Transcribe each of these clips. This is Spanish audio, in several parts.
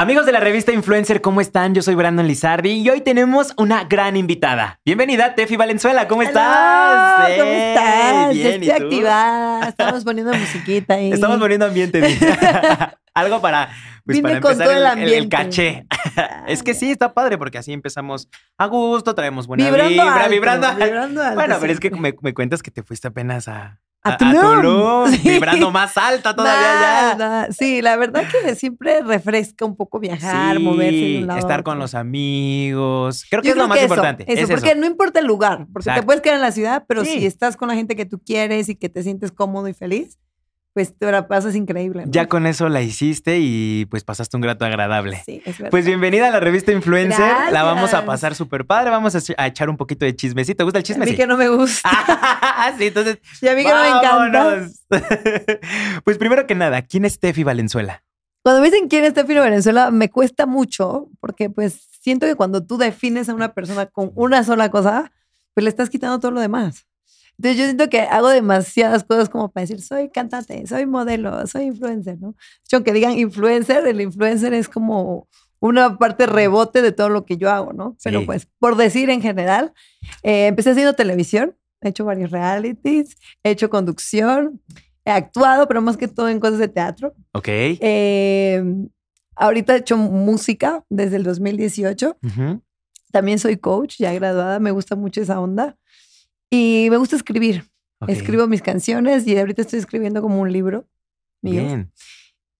Amigos de la revista Influencer, ¿cómo están? Yo soy Brandon Lizardi y hoy tenemos una gran invitada. Bienvenida, Tefi Valenzuela, ¿cómo estás? Hello, ¿Cómo estás? Bien, Estoy activada. Estamos poniendo musiquita ahí. Estamos poniendo ambiente. Algo para, pues, para con empezar todo el, el, ambiente. el caché. es que sí, está padre porque así empezamos a gusto, traemos buena Vibrando vibra, alto, vibrando. vibrando alto, bueno, pero es que me cuentas que te fuiste apenas a, A Tulum. Sí. vibrando más alta todavía ya. Sí, la verdad que siempre refresca un poco viajar, Sí, moverse de un lado a estar con los amigos. Creo que Yo es lo más eso, importante. Eso, es porque eso. no importa el lugar, porque Exacto. te puedes quedar en la ciudad, pero Sí. si estás con la gente que tú quieres y que te sientes cómodo y feliz, pues te la pasas increíble. ¿no? Ya con eso la hiciste y pues pasaste un grato agradable. Sí, es verdad. Pues bienvenida a la revista Influencer. La vamos a pasar súper padre. Vamos a ech- a echar un poquito de chismecito. ¿Te gusta el a chisme? mí Sí. que no me gusta. Ah, sí, entonces. y a mí que no me encanta. vámonos. pues primero que nada, ¿quién es Tefi Valenzuela? Cuando me dicen quién es Steffi Venezuela, me cuesta mucho porque pues siento que cuando tú defines a una persona con una sola cosa, pues le estás quitando todo lo demás. Entonces yo siento que hago demasiadas cosas como para decir, soy cantante, soy modelo, soy influencer, ¿no? Hecho, aunque digan influencer, el influencer es como una parte rebote de todo lo que yo hago, ¿no? Pero Sí. pues, por decir en general, eh, empecé haciendo televisión, he hecho varios realities, he hecho conducción, he actuado, pero más que todo en cosas de teatro. Ok. Eh, ahorita he hecho música desde el 2018. Ujú. También soy coach, ya graduada, me gusta mucho esa onda. Y me gusta escribir. Escribo mis canciones y ahorita estoy escribiendo como un libro mío. Bien.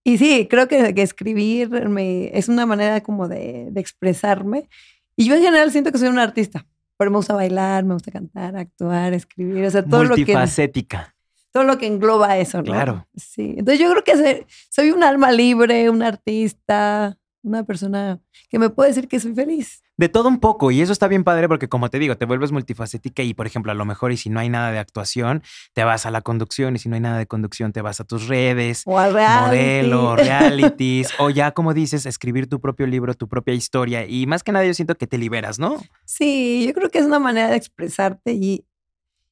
Y sí, creo que, que escribir me- es una manera como de, de expresarme. Y yo en general siento que soy una artista. Pero me gusta bailar, me gusta cantar, actuar, escribir, o sea, todo lo que Multifacética. todo lo que engloba eso, ¿no? Claro. Sí. Entonces yo creo que soy, soy un alma libre, un artista, una persona que me puede decir que soy feliz. De todo un poco, y eso está bien padre porque como te digo, te vuelves multifacética y por ejemplo, a lo mejor y si no hay nada de actuación, te vas a la conducción y si no hay nada de conducción, te vas a tus redes, O reality. modelo, realities, o ya como dices, escribir tu propio libro, tu propia historia y más que nada yo siento que te liberas, ¿no? Sí, yo creo que es una manera de expresarte y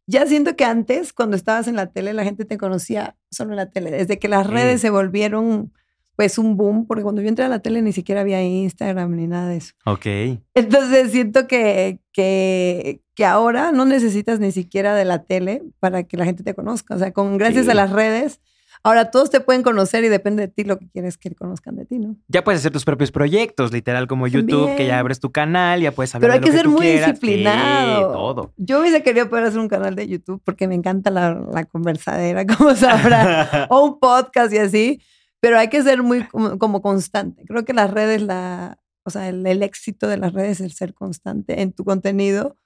ya siento que antes, cuando estabas en la tele, la gente te conocía solo en la tele. Desde que las Sí. redes se volvieron pues un boom, porque cuando yo entré a la tele ni siquiera había Instagram ni nada de eso. Ok. Entonces siento que, que, que ahora no necesitas ni siquiera de la tele para que la gente te conozca. O sea, con gracias Sí. a las redes, ahora todos te pueden conocer y depende de ti lo que quieres que conozcan de ti, ¿no? Ya puedes hacer tus propios proyectos, literal como YouTube, que ya abres tu canal, ya puedes hablar Pero hay de que lo ser tú muy quieras. disciplinado. Sí, todo. Yo hubiese querido poder hacer un canal de YouTube porque me encanta la, la conversadera, como sabrá, o un podcast y así, pero hay que ser muy como, como constante. Creo que las redes, la, o sea, el, el éxito de las redes es el ser constante en tu contenido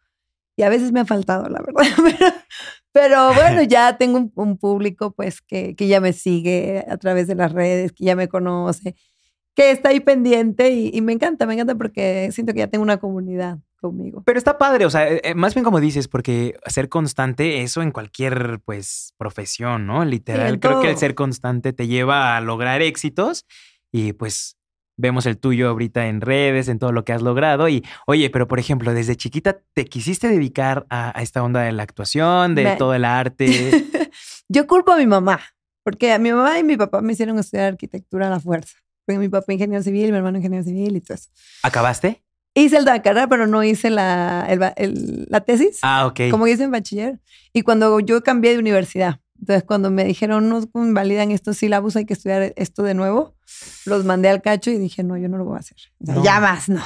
y a veces me ha faltado, la verdad. Pero, pero bueno, ya tengo un, un público pues que, que ya me sigue a través de las redes, que ya me conoce, que está ahí pendiente y, y me encanta, me encanta porque siento que ya tengo una comunidad conmigo. Pero está padre, o sea, eh, eh, más bien como dices, porque ser constante, eso en cualquier, pues, profesión, ¿no? Literal, creo que el ser constante te lleva a lograr éxitos y pues vemos el tuyo ahorita en redes, en todo lo que has logrado y, oye, pero por ejemplo, desde chiquita te quisiste dedicar a, a esta onda de la actuación, de Me- todo el arte. Yo culpo a mi mamá, porque a mi mamá y mi papá me hicieron estudiar arquitectura a la fuerza. Porque mi papá ingeniero civil, mi hermano ingeniero civil y todo eso. ¿Acabaste? Hice el de la carrera, pero no hice la, el ba- el- la tesis, Ah, ok. como hice en bachiller. Y cuando yo cambié de universidad, entonces cuando me dijeron, no validan estos sílabos, hay que estudiar esto de nuevo, los mandé al cacho y dije, no, yo no lo voy a hacer. O sea, No. Ya más, no.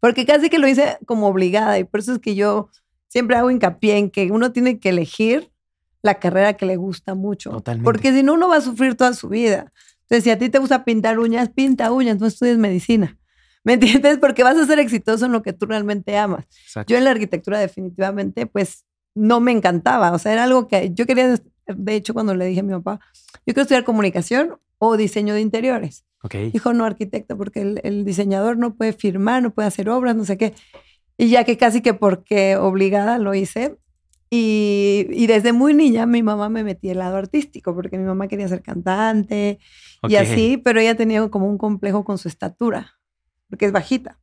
Porque casi que lo hice como obligada y por eso es que yo siempre hago hincapié en que uno tiene que elegir la carrera que le gusta mucho. Totalmente. Porque si no, uno va a sufrir toda su vida. Entonces, si a ti te gusta pintar uñas, pinta uñas, no estudies medicina. ¿Me entiendes? Porque vas a ser exitoso en lo que tú realmente amas. Exacto. Yo en la arquitectura definitivamente, pues, no me encantaba. O sea, era algo que yo quería, de hecho, cuando le dije a mi papá, yo quiero estudiar comunicación o diseño de interiores. Ok. Dijo, no, arquitecto, porque el, el diseñador no puede firmar, no puede hacer obras, no sé qué. Y ya que casi que porque obligada lo hice. Y, y desde muy niña mi mamá me metía el lado artístico, porque mi mamá quería ser cantante y así, pero ella tenía como un complejo con su estatura, porque es bajita.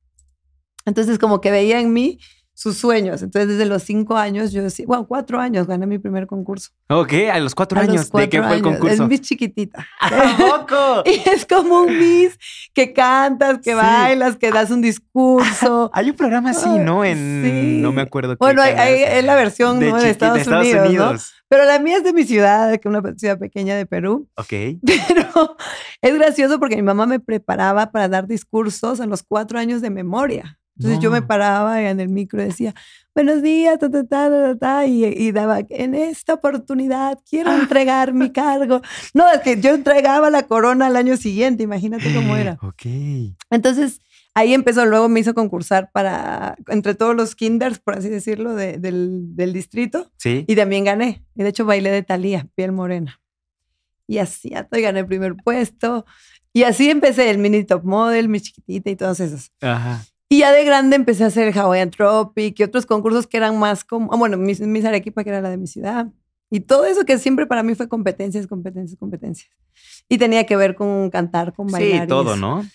Entonces como que veía en mí sus sueños. Entonces, desde los cinco años, yo sí, bueno, cuatro años gané mi primer concurso. Ok, a los cuatro A los años. ¿De qué fue el concurso? Es Miss Chiquitita. ¿A poco? Y es como un Miss que cantas, que Sí. bailas, que das un discurso. Hay un programa así, ¿no? En Sí. no me acuerdo qué Bueno, hay- canal. hay- es la versión de, ¿no? de, Estados Unidos, ¿no? Pero la mía es de mi ciudad, que es una ciudad pequeña de Perú. Ok. Pero es gracioso porque mi mamá me preparaba para dar discursos a los cuatro años de memoria. Entonces yo me No. paraba en el micro y decía, buenos días, ta, ta, ta, ta, ta, ta", y, y daba, en esta oportunidad quiero entregar mi cargo. No, es que yo entregaba la corona al año siguiente, imagínate cómo era. Ok. Entonces ahí empezó, luego me hizo concursar para, entre todos los kinders, por así decirlo, de- del, del distrito. Sí. Y también gané. Y de hecho bailé de Talía, piel morena. Y así, y gané el primer puesto. Y así empecé el mini top model, mi chiquitita y todos esos. Ajá. Y ya de grande empecé a hacer Hawaiian Tropic y otros concursos que eran más como, ah, bueno, mis, mis Arequipa, que era la de mi ciudad. Y todo eso que siempre para mí fue competencias, competencias, competencias. Y tenía que ver con cantar, con bailar. Sí, y todo, eso. ¿no?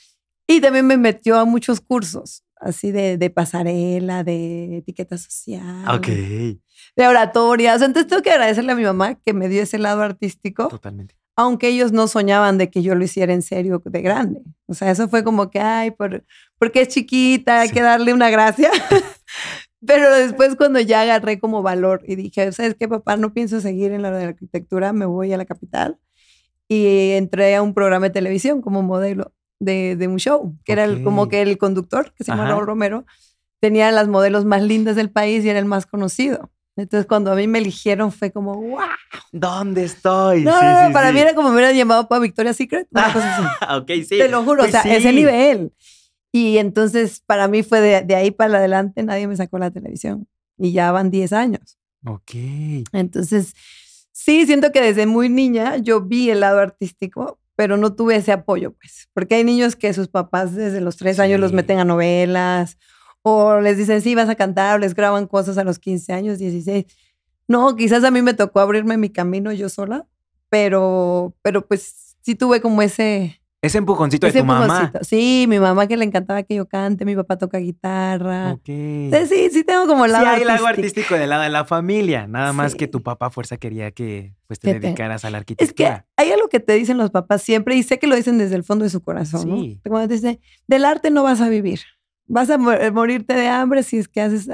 Y también me metió a muchos cursos, así de, de pasarela, de etiqueta social Ok. de oratoria. O sea, entonces tengo que agradecerle a mi mamá que me dio ese lado artístico, Totalmente. Aunque ellos no soñaban de que yo lo hiciera en serio de grande. O sea, eso fue como que, ay, por, porque es chiquita, hay Sí. que darle una gracia. Pero después cuando ya agarré como valor y dije, ¿sabes qué, papá? No pienso seguir en la de la arquitectura, me voy a la capital. Y entré a un programa de televisión como modelo de, de un show, que era el- como que el conductor, que se llama Ajá. Raúl Romero, tenía las modelos más lindas del país y era el más conocido. Entonces, cuando a mí me eligieron fue como, ¡wow! ¿Dónde estoy? No, Sí, no, no, sí, para sí. mí era como me hubieran llamado para Victoria's Secret, una cosa así. ok, sí. Te lo juro, Pues o sea, ese nivel. Y entonces, para mí fue de, de ahí para adelante, nadie me sacó la televisión. Y ya van 10 años. Ok. Entonces, sí, siento que desde muy niña yo vi el lado artístico, pero no tuve ese apoyo, pues. Porque hay niños que sus papás desde los 3 años los meten a novelas, o les dicen, sí, vas a cantar, o les graban cosas a los 15 años, 16. No, quizás a mí me tocó abrirme mi camino yo sola, pero, pero pues sí tuve como ese, Ese empujoncito de ese tu mamá. empujoncito. Sí, mi mamá que le encantaba que yo cante, mi papá toca guitarra. Ok. Entonces, sí, sí tengo como el Sí, lado hay el lado artístico. artístico del lado de la familia. Nada más que Sí. tu papá fuerza quería que pues te dedicaras a la Es arquitectura. que hay algo que te dicen los papás siempre y sé que lo dicen desde el fondo de su corazón. ¿no? Sí. Cuando te dicen, del arte no vas a vivir, vas a mo- morirte de hambre si es que haces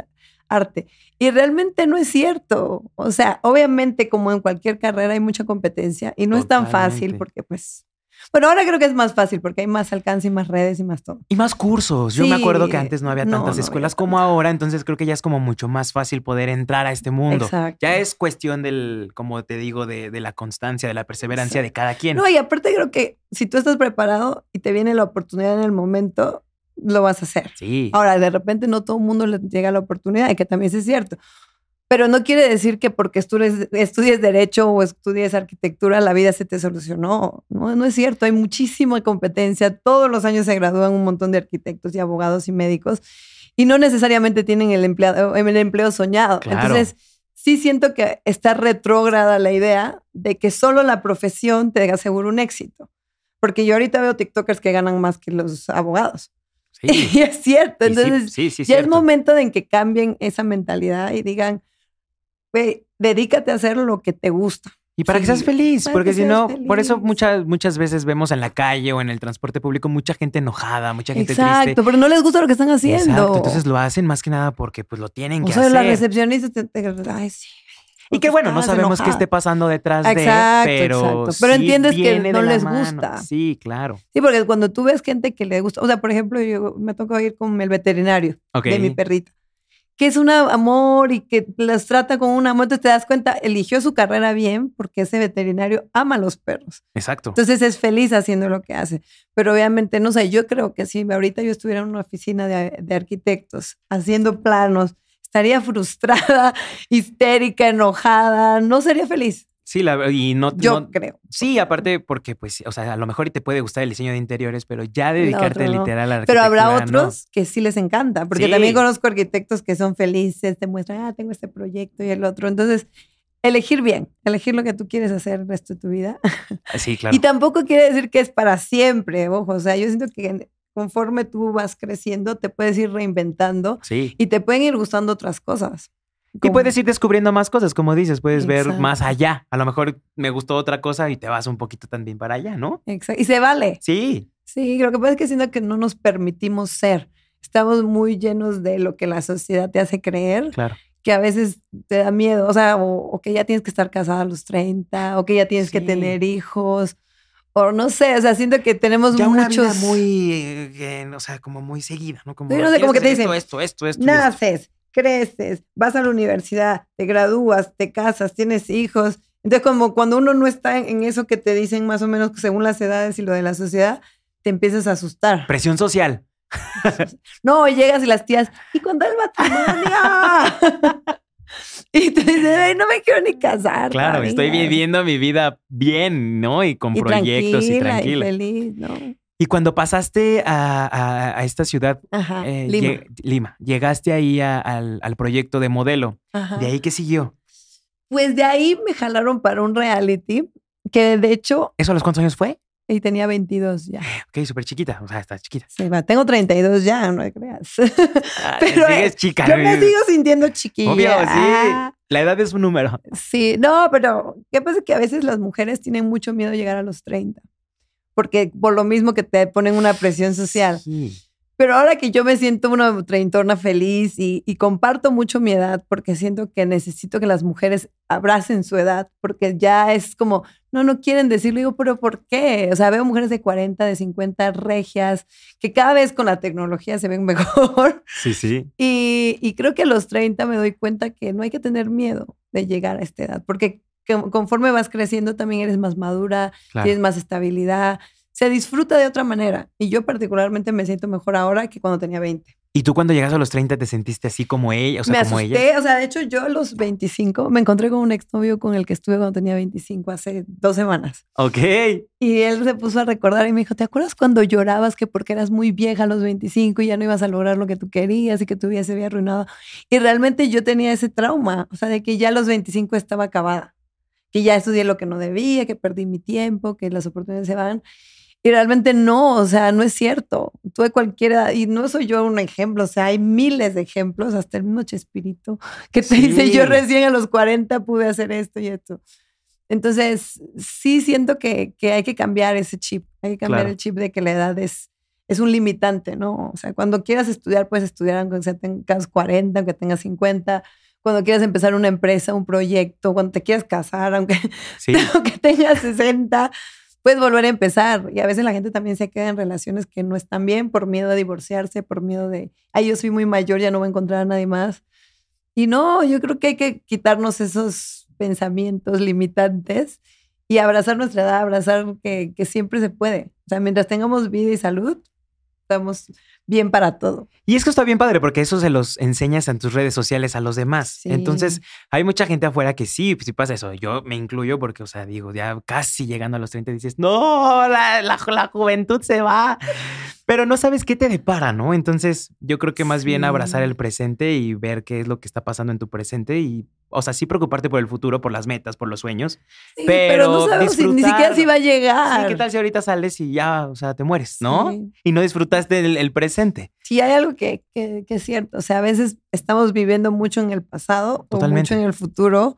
arte. Y realmente no es cierto. O sea, obviamente como en cualquier carrera hay mucha competencia y no es tan fácil porque pues... Bueno, ahora creo que es más fácil porque hay más alcance y más redes y más todo. Y más cursos. Yo me acuerdo que antes no había tantas no escuelas había como ahora, entonces creo que ya es como mucho más fácil poder entrar a este mundo. Exacto. Ya es cuestión del, como te digo, de, de la constancia, de la perseverancia de cada quien. No, y aparte creo que si tú estás preparado y te viene la oportunidad en el momento, lo vas a hacer. Sí. Ahora, de repente no todo el mundo le llega la oportunidad, y que también es cierto. Pero no quiere decir que porque estudies, estudies derecho o estudies arquitectura la vida se te solucionó. No, no es cierto. Hay muchísima competencia. Todos los años se gradúan un montón de arquitectos y abogados y médicos y no necesariamente tienen el, empleado, el empleo soñado. Claro. Entonces, sí siento que está retrógrada la idea de que solo la profesión te asegura un éxito. Porque yo ahorita veo TikTokers que ganan más que los abogados. Sí. Y es cierto. Entonces, sí, sí, ya es momento de en que cambien esa mentalidad y digan, "Güey, dedícate a hacer lo que te gusta. Y para que seas feliz, para porque que si no, por eso muchas, muchas veces vemos en la calle o en el transporte público mucha gente enojada, mucha gente Exacto, triste. pero no les gusta lo que están haciendo. Exacto, entonces lo hacen más que nada porque pues lo tienen o que sea, hacer. la recepcionista te, te- ay, sí. Y que bueno, no sabemos qué enojada. esté pasando detrás de, Exacto, pero exacto. Pero sí entiendes que no de les mano. gusta. Sí, claro. Sí, porque cuando tú ves gente que le gusta, o sea, por ejemplo, yo me tocó ir con el veterinario Ok. de mi perrita, que es un amor y que las trata con un amor, entonces te das cuenta, eligió su carrera bien porque ese veterinario ama a los perros. Exacto. Entonces es feliz haciendo lo que hace. Pero obviamente, no sé, yo creo que si ahorita yo estuviera en una oficina de, de arquitectos haciendo planos, estaría frustrada, histérica, enojada, no sería feliz. Sí, la, y no, Yo no- creo. Sí, aparte porque, pues, o sea, a lo mejor te puede gustar el diseño de interiores, pero ya dedicarte no. literal a la Pero habrá arquitectura, no. otros que sí les encanta, porque Sí. también conozco arquitectos que son felices, te muestran, ah, tengo este proyecto y el otro. Entonces, elegir bien, elegir lo que tú quieres hacer el resto de tu vida. Sí, claro. Y tampoco quiere decir que es para siempre, ojo, o sea, yo siento que conforme tú vas creciendo, te puedes ir reinventando Sí. y te pueden ir gustando otras cosas. Y puedes ir descubriendo más cosas, como dices, puedes ver más allá. A lo mejor me gustó otra cosa y te vas un poquito también para allá, ¿no? Exacto. Y se vale. Sí, Sí, lo que pasa es que siento que no nos permitimos ser. Estamos muy llenos de lo que la sociedad te hace creer, claro. que a veces te da miedo, o sea, o, o que ya tienes que estar casada a los 30, o que ya tienes que tener hijos, o no sé, o sea, siento que tenemos Ya una muchos... vida muy, eh, o sea, como muy seguida, ¿no? Como, no sé, como que te dicen, Esto, esto, esto, esto. naces, creces, vas a la universidad, te gradúas, te casas, tienes hijos. Entonces, como cuando uno no está en eso que te dicen más o menos según las edades y lo de la sociedad, te empiezas a asustar. Presión social. No, llegas y las tías, ¿y cuándo el matrimonio? y te dicen, "Ay, no me quiero ni casar. Claro, estoy todavía". viviendo mi vida bien, ¿no? Y con Y proyectos y tranquila, tranquila. Y feliz, ¿no? Y cuando pasaste a, a- a esta ciudad, Ajá, eh, Lima. lle- Lima, llegaste ahí a- al, al proyecto de modelo. Ajá. ¿De ahí qué siguió? Pues de ahí me jalaron para un reality que de hecho, ¿Eso a los cuántos años fue? Y tenía 22 ya. Ok, súper chiquita, o sea, estás chiquita. Sí, va, tengo 32 ya, no creas. Pero, sigues eh, chica. Yo me sigo sintiendo chiquilla. Obvio, sí. Ah, La edad es un número. sí, no, pero ¿qué pasa? Que a veces las mujeres tienen mucho miedo de llegar a los 30. Porque por lo mismo que te ponen una presión social. Sí. Pero ahora que yo me siento una treintona feliz y, y comparto mucho mi edad porque siento que necesito que las mujeres abracen su edad porque ya es como, no, no quieren decirlo. Digo, pero ¿por qué? O sea, veo mujeres de 40, de 50 regias que cada vez con la tecnología se ven mejor. Sí, sí. Y, y creo que a los 30 me doy cuenta que no hay que tener miedo de llegar a esta edad porque que- conforme vas creciendo también eres más madura, Claro. tienes más estabilidad, se disfruta de otra manera. Y yo particularmente me siento mejor ahora que cuando tenía 20. ¿Y tú cuando llegas a los 30 te sentiste así como ella? O sea, me como asusté, ella. o sea, de hecho yo a los 25 me encontré con un exnovio con el que estuve cuando tenía 25, hace dos semanas. Ok. Y él se puso a recordar y me dijo, ¿te acuerdas cuando llorabas que porque eras muy vieja a los 25 y ya no ibas a lograr lo que tú querías y que tu vida se había arruinado? Y realmente yo tenía ese trauma, o sea, de que ya a los 25 estaba acabada, que ya estudié lo que no debía, que perdí mi tiempo, que las oportunidades se van. Y realmente no, o sea, no es cierto. Tuve cualquiera, y no soy yo un ejemplo, o sea, hay miles de ejemplos, hasta el mismo Chespirito, que te dice, yo Sí. recién a los 40 pude hacer esto y esto. Entonces, sí siento que, que hay que cambiar ese chip, hay que cambiar Claro. el chip de que la edad es, es un limitante, ¿no? O sea, cuando quieras estudiar, puedes estudiar aunque sea tengas 40, aunque tengas 50, cuando quieras empezar una empresa, un proyecto, cuando te quieras casar, aunque, Sí. aunque tengas 60, puedes volver a empezar. Y a veces la gente también se queda en relaciones que no están bien por miedo a divorciarse, por miedo de, ay, yo soy muy mayor, ya no voy a encontrar a nadie más. Y no, yo creo que hay que quitarnos esos pensamientos limitantes y abrazar nuestra edad, abrazar que, que siempre se puede. O sea, mientras tengamos vida y salud, estamos bien para todo. Y es que está bien padre porque eso se los enseñas en tus redes sociales a los demás. Sí. Entonces, hay mucha gente afuera que sí, sí pasa eso. Yo me incluyo porque, o sea, digo, ya casi llegando a los 30 dices, no, la, la, la juventud se va. Pero no sabes qué te depara, ¿no? Entonces, yo creo que más bien abrazar el presente y ver qué es lo que está pasando en tu presente y, o sea, sí preocuparte por el futuro, por las metas, por los sueños. Sí, Pero no sabemos si- ni siquiera si va a llegar. Sí, ¿qué tal si ahorita sales y ya, o sea, te mueres, ¿no? Sí. Y no disfrutaste el, el presente. Sí, hay algo que, que- que es cierto. O sea, a veces estamos viviendo mucho en el pasado Totalmente. o mucho en el futuro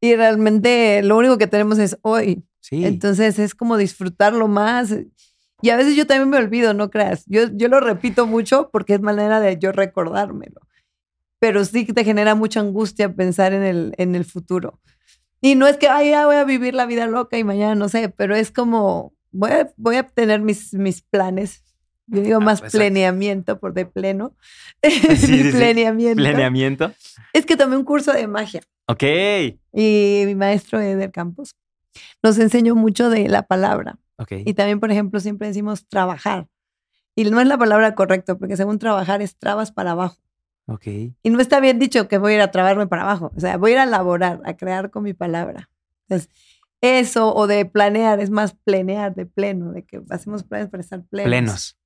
y realmente lo único que tenemos es hoy. Sí. Entonces es como disfrutarlo más. Y a veces yo también me olvido, no creas. Yo, yo lo repito mucho porque es manera de yo recordármelo. Pero sí que te genera mucha angustia pensar en el, en el futuro. Y no es que, ay, ya voy a vivir la vida loca y mañana no sé, pero es como, voy a, voy a tener mis, mis planes. Yo digo Ah, más exacto. planeamiento por de pleno. sí, sí. planeamiento. Planeamiento. Es que tomé un curso de magia Ok. y mi maestro Eder Campos nos enseñó mucho de la palabra. Ok. Y también, por ejemplo, siempre decimos trabajar. Y no es la palabra correcta, porque según trabajar es trabas para abajo. Ok. Y no está bien dicho que voy a ir a trabarme para abajo. O sea, voy a ir a laborar, a crear con mi palabra. Entonces, eso o de planear es más planear de pleno, de que hacemos planes para estar plenos. Plenos.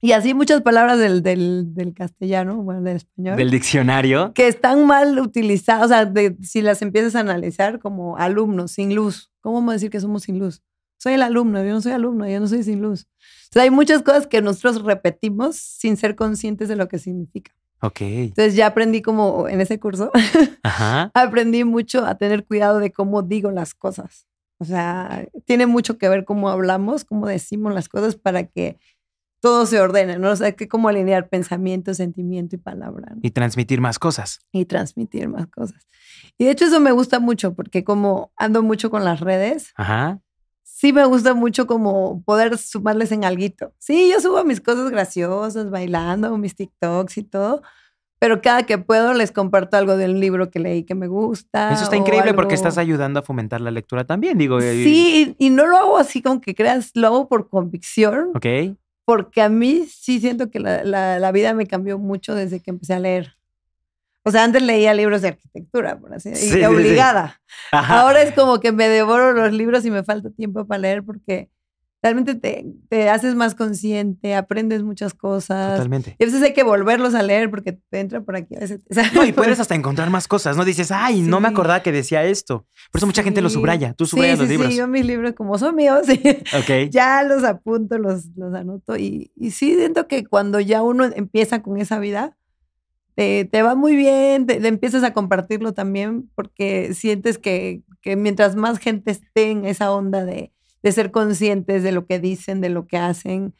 Y así muchas palabras del, del, del castellano, bueno, del español, Del diccionario. que están mal utilizadas. O sea, de- si las empiezas a analizar como alumnos sin luz, ¿cómo vamos a decir que somos sin luz? soy el alumno, yo no soy alumno, yo no soy sin luz. Entonces hay muchas cosas que nosotros repetimos sin ser conscientes de lo que significa. Ok. Entonces ya aprendí como en ese curso, Ajá. aprendí mucho a tener cuidado de cómo digo las cosas. O sea, tiene mucho que ver cómo hablamos, cómo decimos las cosas para que todo se ordene, ¿no? O sea, que cómo alinear pensamiento, sentimiento y palabra. ¿no? Y transmitir más cosas. y transmitir más cosas. Y de hecho eso me gusta mucho porque como ando mucho con las redes, Ajá. sí me gusta mucho como poder sumarles en alguito. Sí, yo subo mis cosas graciosas, bailando, mis TikToks y todo, pero cada que puedo les comparto algo del libro que leí que me gusta. Eso está increíble porque algo- estás ayudando a fomentar la lectura también, digo. eh, Sí, y, y no lo hago así como que creas, lo hago por convicción, Ok. Porque a mí sí siento que la, la- la vida me cambió mucho desde que empecé a leer. O sea, antes leía libros de arquitectura, por así Sí, sí, sí. decirlo, obligada. Ahora es como que me devoro los libros y me falta tiempo para leer porque realmente te, te haces más consciente, aprendes muchas cosas. Totalmente. Y a veces hay que volverlos a leer porque te entra por aquí a veces. No, y puedes hasta encontrar más cosas, ¿no? Dices, ay, no me acordaba que decía esto. Por eso mucha gente lo subraya. Tú Sí, subrayas los libros. Sí, yo mis libros como son míos, sí, Ok. ya los apunto, los, los anoto. Y, y sí, siento que cuando ya uno empieza con esa vida, te, te va muy bien, te, te empiezas a compartirlo también porque sientes que, que mientras más gente esté en esa onda de, de ser conscientes de lo que dicen, de lo que hacen,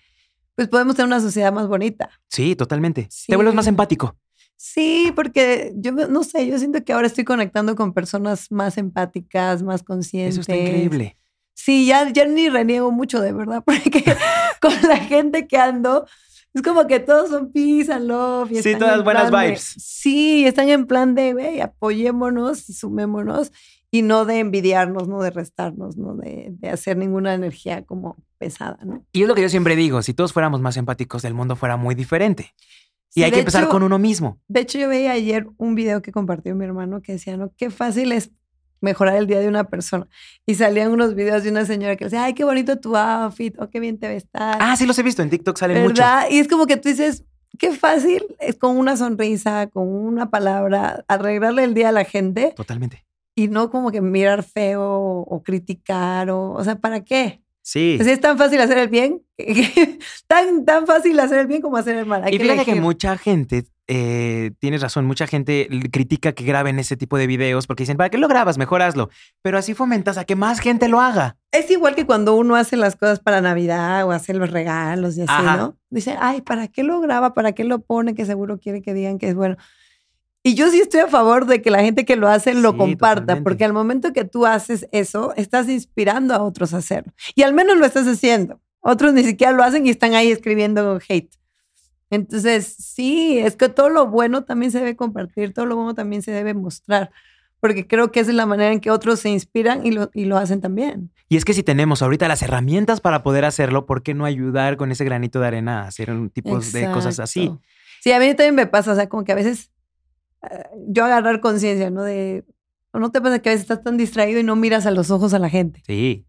pues podemos tener una sociedad más bonita. Sí, totalmente. Sí. Te vuelves más empático. Sí, porque yo no sé, yo siento que ahora estoy conectando con personas más empáticas, más conscientes. Eso está increíble. Sí, ya, ya ni reniego mucho, de verdad, porque con la gente que ando, es como que todos son peace and love. y Sí, están todas en buenas de- vibes. sí, están en plan de, güey, apoyémonos y sumémonos y no de envidiarnos, no de restarnos, no de, de hacer ninguna energía como pesada, ¿no? Y es lo que yo siempre digo, si todos fuéramos más empáticos, el mundo fuera muy diferente. Y Sí, hay que empezar hecho- con uno mismo. De hecho, yo veía ayer un video que compartió mi hermano que decía, ¿no? Qué fácil es mejorar el día de una persona. Y salían unos videos de una señora que decía, ay, qué bonito tu outfit, o qué bien te ves. tal". Ah, sí los he visto, en TikTok salen mucho. ¿Verdad? Y es como que tú dices, qué fácil es con una sonrisa, con una palabra, arreglarle el día a la gente Totalmente. Y no como que mirar feo o criticar o, o sea, ¿para qué? Sí. O sea, es tan fácil hacer el bien, tan, tan fácil hacer el bien como hacer el mal. Hay y que fíjate que mucha gente, eh, tienes razón, mucha gente critica que graben ese tipo de videos porque dicen, ¿para qué lo grabas? Mejor hazlo. Pero así fomentas a que más gente lo haga. Es igual que cuando uno hace las cosas para Navidad o hace los regalos y así, Ajá. ¿no? Dice, ay, ¿para qué lo graba? ¿Para qué lo pone? Que seguro quiere que digan que es bueno. Y yo sí estoy a favor de que la gente que lo hace lo Sí, comparta, totalmente. porque al momento que tú haces eso, estás inspirando a otros a hacerlo. Y al menos lo estás haciendo. Otros ni siquiera lo hacen y están ahí escribiendo hate. Entonces, sí, es que todo lo bueno también se debe compartir, todo lo bueno también se debe mostrar, porque creo que esa es la manera en que otros se inspiran y lo, y lo hacen también. Y es que si tenemos ahorita las herramientas para poder hacerlo, ¿por qué no ayudar con ese granito de arena a hacer un tipo de cosas así? Exacto. Sí, a mí también me pasa, o sea, como que a veces yo agarrar conciencia, ¿no? De, ¿o no te pasa que a veces estás tan distraído y no miras a los ojos a la gente? Sí.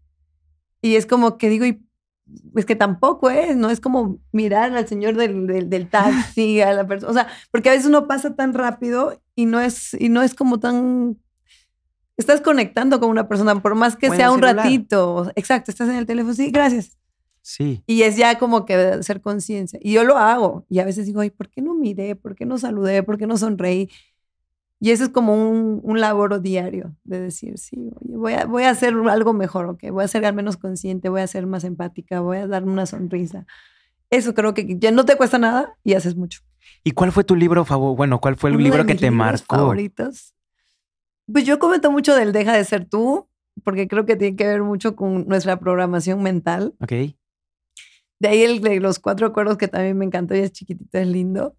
Y es como que digo, y es que tampoco es, ¿no? Es como mirar al señor del, del, del taxi, a la persona, o sea, porque a veces uno pasa tan rápido y no es, y no es como tan... Estás conectando con una persona, por más que sea un celular. ratito. Exacto, estás en el teléfono, sí, gracias. Sí. Y es ya como que hacer conciencia. Y yo lo hago. Y a veces digo, ay, ¿por qué no miré? ¿Por qué no saludé? ¿Por qué no sonreí? Y eso es como un, un laboro diario de decir, sí, oye, voy a, voy a hacer algo mejor, ¿ok? Voy a ser al menos consciente, voy a ser más empática, voy a darme una sonrisa. Eso creo que ya no te cuesta nada y haces mucho. ¿Y cuál fue tu libro favorito? Bueno, ¿cuál fue el Uno libro que te marcó? favoritos. Pues yo comento mucho del Deja de ser tú, porque creo que tiene que ver mucho con nuestra programación mental. Ok. De ahí el de los cuatro acuerdos que también me encantó y es chiquitito, es lindo.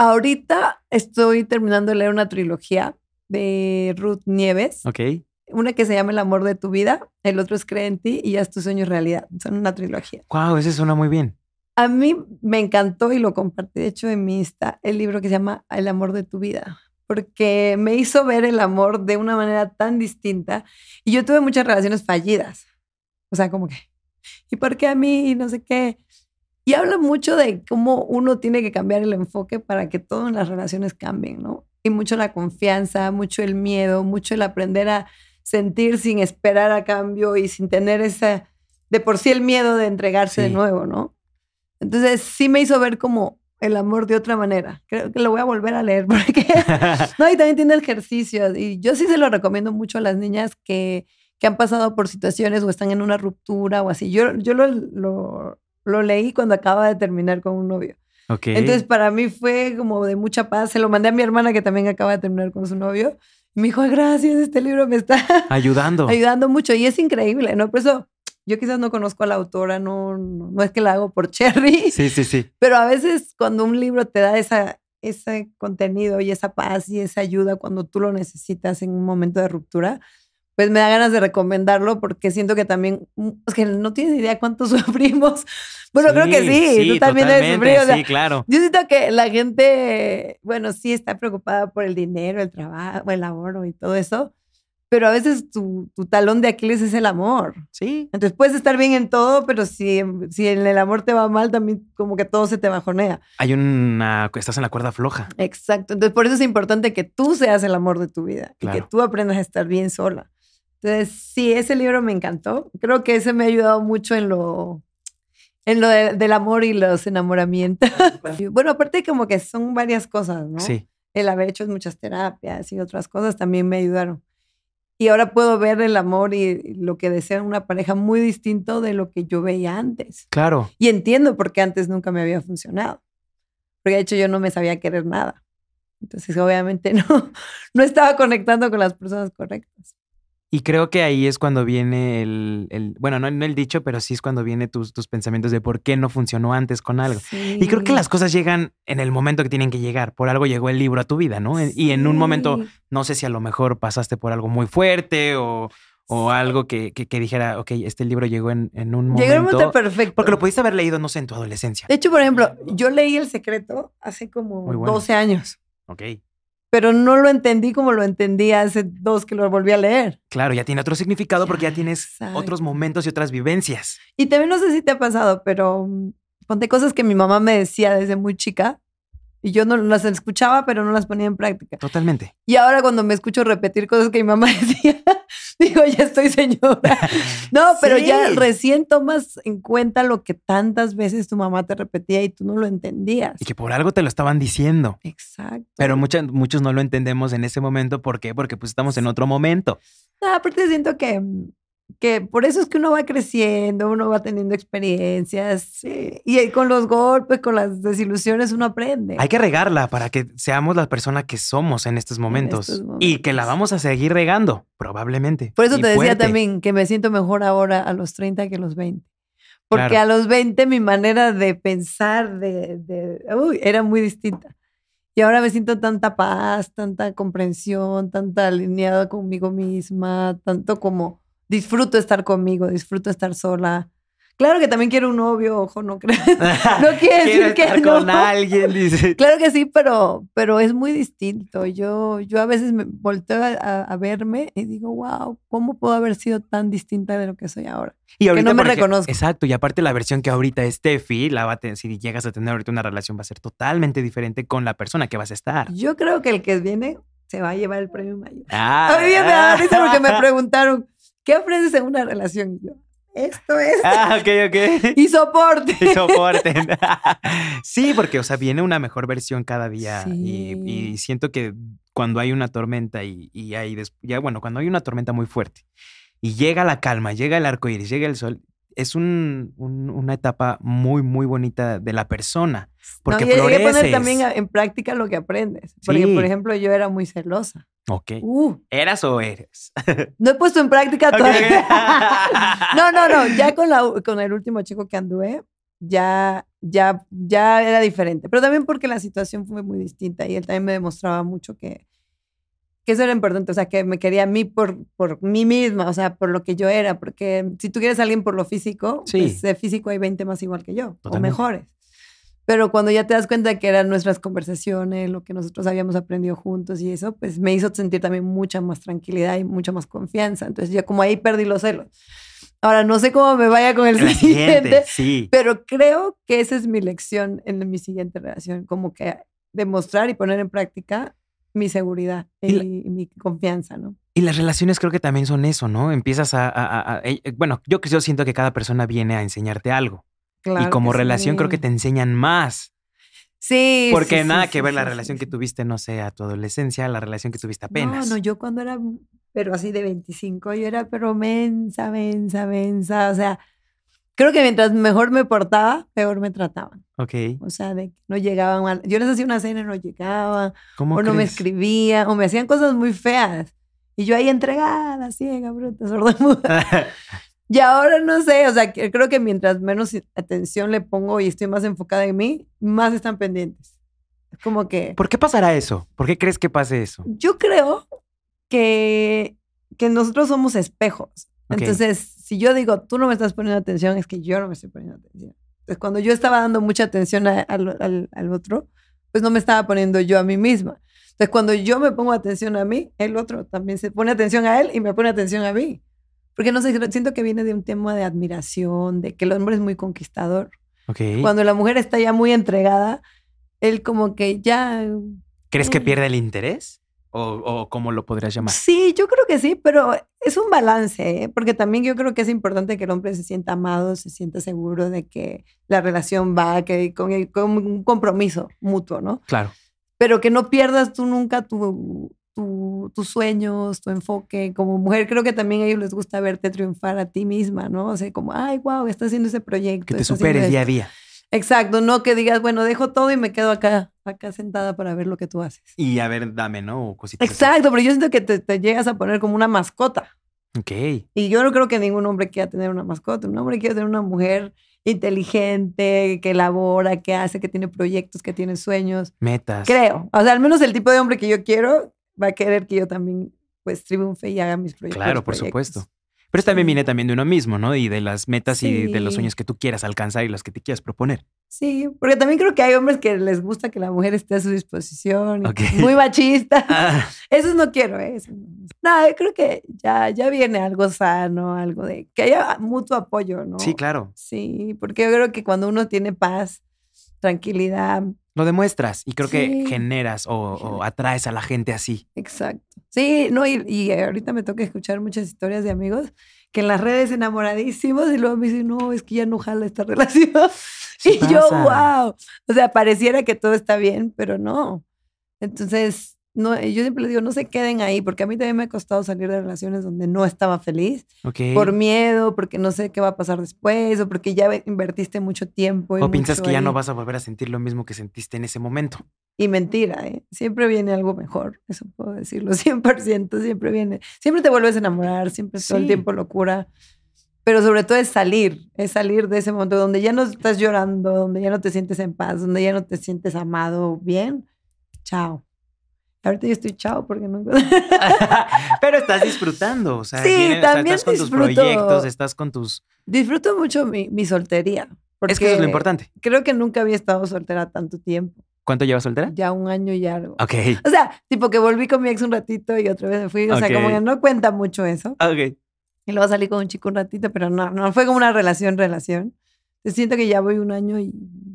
Ahorita estoy terminando de leer una trilogía de Ruth Nieves, Ok. una que se llama El amor de tu vida, el otro es Cree en ti y ya es tu sueño realidad. Son una trilogía. Wow, ese suena muy bien. A mí me encantó y lo compartí, de hecho, en mi Insta, el libro que se llama El amor de tu vida, porque me hizo ver el amor de una manera tan distinta. Y yo tuve muchas relaciones fallidas. O sea, como que, ¿y por qué a mí? Y no sé qué. Y habla mucho de cómo uno tiene que cambiar el enfoque para que todas las relaciones cambien, ¿no? Y mucho la confianza, mucho el miedo, mucho el aprender a sentir sin esperar a cambio y sin tener esa, de por sí el miedo de entregarse de nuevo, ¿no? Entonces sí me hizo ver como el amor de otra manera. Creo que lo voy a volver a leer porque... no, y también tiene ejercicios y yo sí se lo recomiendo mucho a las niñas que, que han pasado por situaciones o están en una ruptura o así. Yo, yo lo, lo, lo leí cuando acaba de terminar con un novio. ok. Entonces, para mí fue como de mucha paz. Se lo mandé a mi hermana que también acaba de terminar con su novio. Y me dijo, "Ay, gracias, este libro me está Ayudando. ayudando mucho. Y es increíble, ¿no? Por eso yo quizás no conozco a la autora, no, no, no es que la hago por Cherry, Sí, sí, sí. pero a veces cuando un libro te da esa, ese contenido y esa paz y esa ayuda cuando tú lo necesitas en un momento de ruptura, pues me da ganas de recomendarlo porque siento que también, mm, es que no tienes idea cuánto sufrimos. Bueno, creo que sí, tú también debes sufrir. o sea, sí, claro. yo siento que la gente, bueno, sí está preocupada por el dinero, el trabajo, el ahorro y todo eso, pero a veces tu, tu talón de Aquiles es el amor. Sí. Entonces puedes estar bien en todo, pero si, si en el amor te va mal, también como que todo se te bajonea. Hay una. Estás en la cuerda floja. Exacto. Entonces por eso es importante que tú seas el amor de tu vida y Claro. que tú aprendas a estar bien sola. Entonces, sí, ese libro me encantó. Creo que ese me ha ayudado mucho en lo, en lo de- del amor y los enamoramientos. Y bueno, aparte como que son varias cosas, ¿no? Sí. El haber hecho muchas terapias y otras cosas también me ayudaron. Y ahora puedo ver el amor y lo que desea una pareja muy distinto de lo que yo veía antes. Claro. Y entiendo por qué antes nunca me había funcionado. Porque de hecho yo no me sabía querer nada. Entonces obviamente no, no estaba conectando con las personas correctas. Y creo que ahí es cuando viene el, el- bueno, no, no el dicho, pero sí es cuando viene tus, tus pensamientos de por qué no funcionó antes con algo. Y creo que Sí. las cosas llegan en el momento que tienen que llegar. Por algo llegó el libro a tu vida, ¿no? Y en un momento, Sí. no sé si a lo mejor pasaste por algo muy fuerte o, o algo que, que- que dijera, ok, este libro llegó en, en un momento. Llegó el momento perfecto. Porque lo pudiste haber leído, no sé, en tu adolescencia. De hecho, por ejemplo, yo leí El Secreto hace como bueno. 12 años, Ok. Pero no lo entendí como lo entendí hace dos que lo volví a leer. Claro, ya tiene otro significado porque ya tienes exacto. otros momentos y otras vivencias. Y también no sé si te ha pasado, pero mm, ponte cosas que mi mamá me decía desde muy chica y yo no las escuchaba, pero no las ponía en práctica. Totalmente. Y ahora cuando me escucho repetir cosas que mi mamá decía, digo, ya estoy señora. No, pero ya recién tomas en cuenta lo que tantas veces tu mamá te repetía y tú no lo entendías. Y que por algo te lo estaban diciendo. Exacto. Pero mucha- muchos no lo entendemos en ese momento. ¿Por qué? Porque pues estamos en otro momento. No, aparte siento que, mm, que por eso es que uno va creciendo, uno va teniendo experiencias eh, y con los golpes, con las desilusiones uno aprende. Hay que regarla para que seamos la persona que somos en estos momentos. estos Y que la vamos a seguir regando, probablemente. Por eso te decía fuerte. también que me siento mejor ahora a los 30 que a los 20. Porque Claro. a los 20 mi manera de pensar de, de- uy, era muy distinta. Y ahora me siento tanta paz, tanta comprensión, tanta alineada conmigo misma, tanto como disfruto estar conmigo, disfruto estar sola. Claro que también quiero un novio, ojo, no creo. No quiere decir que estar con no. alguien, dice. Claro que sí, pero, pero es muy distinto. Yo, yo a veces me volteo a, verme y digo, wow, ¿cómo puedo haber sido tan distinta de lo que soy ahora? Y ahorita, no me reconozco. Exacto, y aparte la versión que ahorita es Steffi, la va a tener, si llegas a tener ahorita una relación, va a ser totalmente diferente con la persona que vas a estar. Yo creo que el que viene se va a llevar el premio mayor. Ah, A mí me da risa porque me preguntaron, ¿qué aprendes en una relación? Y yo, esto es. Ah, ok, ok. Y soporte. Y soporten. sí, porque, o sea, viene una mejor versión cada día. Y, Sí. y siento que cuando hay una tormenta y, y hay ya, bueno, cuando hay una tormenta muy fuerte y llega la calma, llega el arco iris, llega el sol, es un- un- una etapa muy, muy bonita de la persona. Porque No, y hay que poner también en práctica lo que aprendes. Porque, Sí. por ejemplo, yo era muy celosa. Ok. Uh, ¿Eras o eres? no he puesto en práctica todavía. no, no, no. Ya con, la, con el último chico que anduve, ya, ya, ya era diferente. Pero también porque la situación fue muy distinta y él también me demostraba mucho que, que eso era importante. O sea, que me quería a mí por, por mí misma, o sea, por lo que yo era. Porque si tú quieres a alguien por lo físico, Sí. pues de físico hay 20 más igual que yo, o Totalmente. mejores. Pero cuando ya te das cuenta de que eran nuestras conversaciones, lo que nosotros habíamos aprendido juntos y eso, pues me hizo sentir también mucha más tranquilidad y mucha más confianza. Entonces ya como ahí perdí los celos. Ahora no sé cómo me vaya con el La siguiente, siguiente, sí. pero creo que esa es mi lección en mi siguiente relación, como que demostrar y poner en práctica mi seguridad Y la- y, y mi confianza, ¿no? Y las relaciones creo que también son eso, ¿no? Empiezas a... a- a- a- eh, bueno, yo, yo siento que cada persona viene a enseñarte algo. Claro y como relación creo que te enseñan más. Sí. Porque sí, nada sí, que ver la relación que tuviste, no sé, a tu adolescencia, la relación que tuviste apenas. No, no, yo cuando era, pero así de 25, yo era pero mensa, mensa, mensa. O sea, creo que mientras mejor me portaba, peor me trataban. Ok. O sea, de no llegaban mal. Yo les hacía una cena y no llegaban, ¿Cómo o no me crees? escribían, o me hacían cosas muy feas. Y yo ahí entregada, ciega, bruta, sordomuda. Y ahora no sé, o sea, creo que mientras menos atención le pongo y estoy más enfocada en mí, más están pendientes. Es como que ¿Por qué pasará eso? ¿Por qué crees que pase eso? yo creo que, que nosotros somos espejos. Ok. Entonces, si yo digo, tú no me estás poniendo atención, es que yo no me estoy poniendo atención. Entonces, cuando yo estaba dando mucha atención a- al, al- al otro, pues no me estaba poniendo yo a mí misma. Entonces, cuando yo me pongo atención a mí, el otro también se pone atención a él y me pone atención a mí. Porque no sé, siento que viene de un tema de admiración, de que el hombre es muy conquistador. Ok. Cuando la mujer está ya muy entregada, él como que ya ¿Crees que Mm. pierde el interés? ¿O, o cómo lo podrías llamar? Sí, yo creo que sí, pero es un balance, ¿eh? porque también yo creo que es importante que el hombre se sienta amado, se sienta seguro de que la relación va, que con, el- con un compromiso mutuo, ¿no? Claro. Pero que no pierdas tú nunca tu, tu- tus sueños, tu enfoque. Como mujer, creo que también a ellos les gusta verte triunfar a ti misma, ¿no? O sea, como, ay, wow, está haciendo ese proyecto. Que te superes día a esto". día. Exacto, no que digas, bueno, dejo todo y me quedo acá, acá sentada para ver lo que tú haces. Y a ver, dame, ¿no? O cositas así. Exacto, pero yo siento que te, te llegas a poner como una mascota. Ok. Y yo no creo que ningún hombre quiera tener una mascota. Un hombre quiere tener una mujer inteligente, que elabora, que hace, que tiene proyectos, que tiene sueños. Metas. Creo. O sea, al menos el tipo de hombre que yo quiero va a querer que yo también pues triunfe y haga mis proyectos. Claro, por supuesto. Pero eso también viene también de uno mismo, ¿no? Y de las metas y de los sueños que tú quieras alcanzar y los que te quieras proponer. Sí, porque también creo que hay hombres que les gusta que la mujer esté a su disposición. y Ok. Muy machista. Ah, Eso no quiero, ¿eh? Eso no. Creo que ya, ya viene algo sano, algo de que haya mutuo apoyo, ¿no? Sí, claro. Sí, porque yo creo que cuando uno tiene paz, tranquilidad, Lo demuestras y creo que generas o, o atraes a la gente así. exacto. Sí, no, y, y ahorita me toca escuchar muchas historias de amigos que en las redes enamoradísimos y luego me dicen, no, es que ya no jala esta relación. Sí y yo, wow. O sea, pareciera que todo está bien, pero no. Entonces, no, yo siempre les digo, no se queden ahí, porque a mí también me ha costado salir de relaciones donde no estaba feliz, Ok. por miedo, porque no sé qué va a pasar después, o porque ya ve- invertiste mucho tiempo. y o piensas que ya ahí. no vas a volver a sentir lo mismo que sentiste en ese momento. Y mentira, ¿eh? Siempre viene algo mejor, eso puedo decirlo, 100%, siempre viene. Siempre te vuelves a enamorar, siempre es todo el Sí. tiempo locura. Pero sobre todo es salir, es salir de ese momento donde ya no estás llorando, donde ya no te sientes en paz, donde ya no te sientes amado bien. Chao. Ahorita yo estoy chao porque no Pero estás disfrutando, o sea, Sí, viene- o sea, también estás con tus proyectos, estás con tus... Disfruto mucho mi, mi soltería. Porque Es que eso es lo importante. Creo que nunca había estado soltera tanto tiempo. ¿Cuánto llevas soltera? Ya un año y algo. Ok. O sea, tipo que volví con mi ex un ratito y otra vez me fui. O sea, como que no cuenta mucho eso. Ok. Y luego salí con un chico un ratito, pero no, no fue como una relación, relación. Siento que ya voy un año y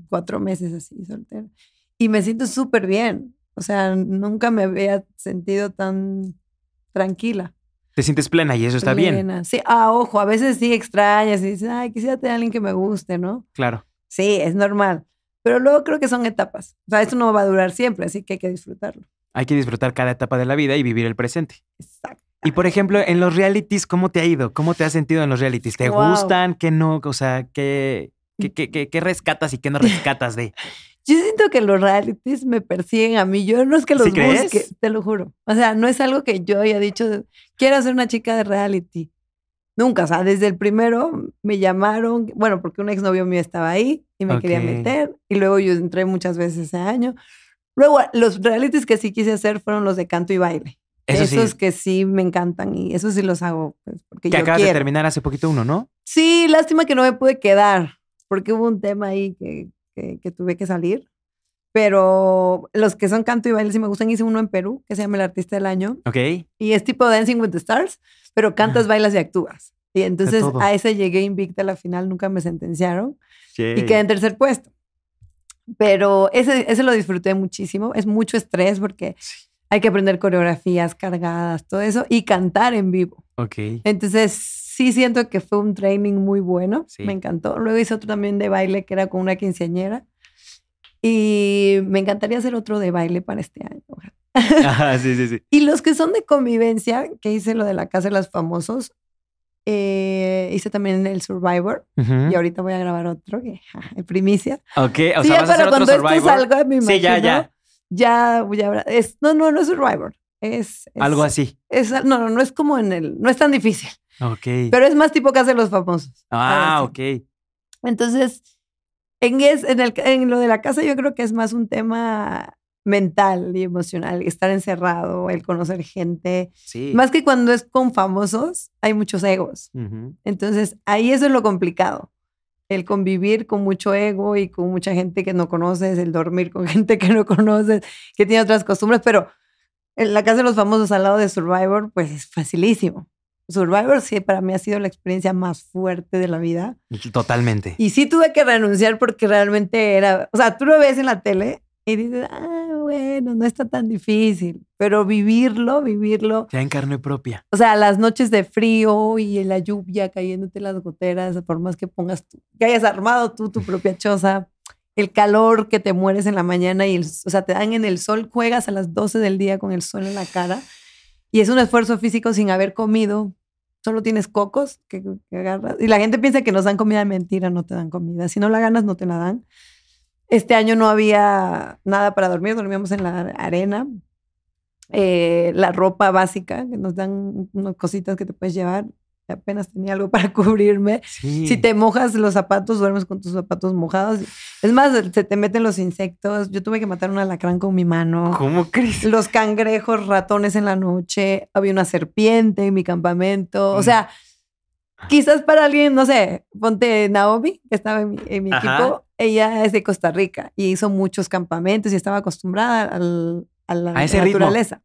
cuatro meses así soltera. Y me siento súper bien. O sea, nunca me había sentido tan tranquila. Te sientes plena y eso está bien. Sí, ah, ojo, a veces sí extrañas y dices, ay, quisiera tener a alguien que me guste, ¿no? Claro. Sí, es normal. Pero luego creo que son etapas. O sea, esto no va a durar siempre, así que hay que disfrutarlo. Hay que disfrutar cada etapa de la vida y vivir el presente. Exacto. Y por ejemplo, en los realities, ¿cómo te ha ido? ¿Cómo te has sentido en los realities? ¿Te Wow. gustan? ¿Qué no? O sea, ¿qué, qué, qué, qué- qué rescatas y qué no rescatas de? Yo siento que los realities me persiguen a mí. Yo no es que los ¿Sí crees? busque, te lo juro. O sea, no es algo que yo haya dicho, quiero ser una chica de reality. Nunca, o sea, desde el primero me llamaron, bueno, porque un exnovio mío estaba ahí y me quería Ok. meter. Y luego yo entré muchas veces ese año. Luego, los realities que sí quise hacer fueron los de canto y baile. Eso Esos sí, que sí me encantan y esos sí los hago pues, porque que yo acabas de quiero. terminar hace poquito uno, ¿no? Sí, lástima que no me pude quedar, porque hubo un tema ahí que, que, que tuve que salir. Pero los que son canto y baile sí me gustan. Hice uno en Perú que se llama El Artista del Año Ok. y es tipo Dancing with the Stars, pero cantas, bailas y actúas. Y entonces a ese llegué invicta a la final, nunca me sentenciaron y quedé en tercer puesto. Pero ese, ese lo disfruté muchísimo. Es mucho estrés porque Sí. Hay que aprender coreografías cargadas, todo eso, y cantar en vivo. Ok. Entonces, sí siento que fue un training muy bueno. Sí. Me encantó. Luego hice otro también de baile que era con una quinceañera. Y me encantaría hacer otro de baile para este año. Ajá, sí, sí, sí. Y los que son de convivencia, que hice lo de la Casa de los Famosos, eh, hice también el Survivor. Y ahorita voy a grabar otro, que ja, primicia. Ok, o sí, sea, ya vas a hacer otro cuando esto Survivor. salga, me imagino. Sí, ya, ya. Ya, voy a hablar- es, no, no, no es Survivor. Es, es- Algo así. es- no, no, no es como en el, no es tan difícil, Ok. pero es más tipo Casa de los Famosos. ah, ok. Entonces, en, es, en, el, en lo de la casa yo creo que es más un tema mental y emocional, estar encerrado, el conocer gente. Sí. Más que cuando es con famosos, hay muchos egos. Entonces, ahí eso es lo complicado. El convivir con mucho ego y con mucha gente que no conoces, el dormir con gente que no conoces, que tiene otras costumbres, pero en la casa de los famosos al lado de Survivor, pues es facilísimo. Survivor sí para mí ha sido la experiencia más fuerte de la vida. Totalmente. Y sí tuve que renunciar porque realmente era, o sea, tú lo ves en la tele y dices, ah, bueno, no está tan difícil, pero vivirlo, vivirlo, Ya en carne propia. o sea, las noches de frío y en la lluvia cayéndote las goteras, por más que pongas, tú, que hayas armado tú tu propia choza, el calor que te mueres en la mañana y, el, o sea, te dan en el sol, juegas a las 12 del día con el sol en la cara y es un esfuerzo físico sin haber comido. Solo tienes cocos que, agarras. Y la gente piensa que nos dan comida de mentira, no te dan comida. Si no la ganas, no te la dan. Este año no había nada para dormir, dormíamos en la arena. Eh, la ropa básica, que nos dan unas cositas que te puedes llevar. Apenas tenía algo para cubrirme. Sí. Si te mojas los zapatos, duermes con tus zapatos mojados. Es más, se te meten los insectos. Yo tuve que matar un alacrán con mi mano. ¿Cómo crees? Los cangrejos, ratones en la noche. Había una serpiente en mi campamento. O Mm. sea, quizás para alguien, no sé, ponte Naomi, que estaba en mi, en mi equipo. Ella es de Costa Rica y hizo muchos campamentos y estaba acostumbrada al- a la A ese ritmo. naturaleza.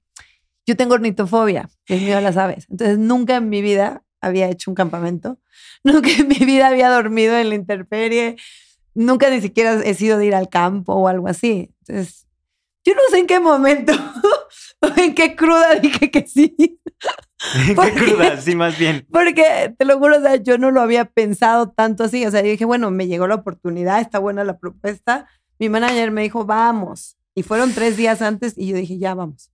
Yo tengo ornitofobia, es miedo a las aves. Entonces, nunca en mi vida había hecho un campamento. Nunca en mi vida había dormido en la intemperie. Nunca ni siquiera he sido de ir al campo o algo así. Entonces, yo no sé en qué momento o en qué cruda dije que sí. Qué ¿Por qué? cruda, sí, más bien. Porque te lo juro, o sea, yo no lo había pensado tanto así. O sea, yo dije, bueno, me llegó la oportunidad, está buena la propuesta. Mi manager me dijo, vamos. Y fueron tres días antes y yo dije, ya vamos.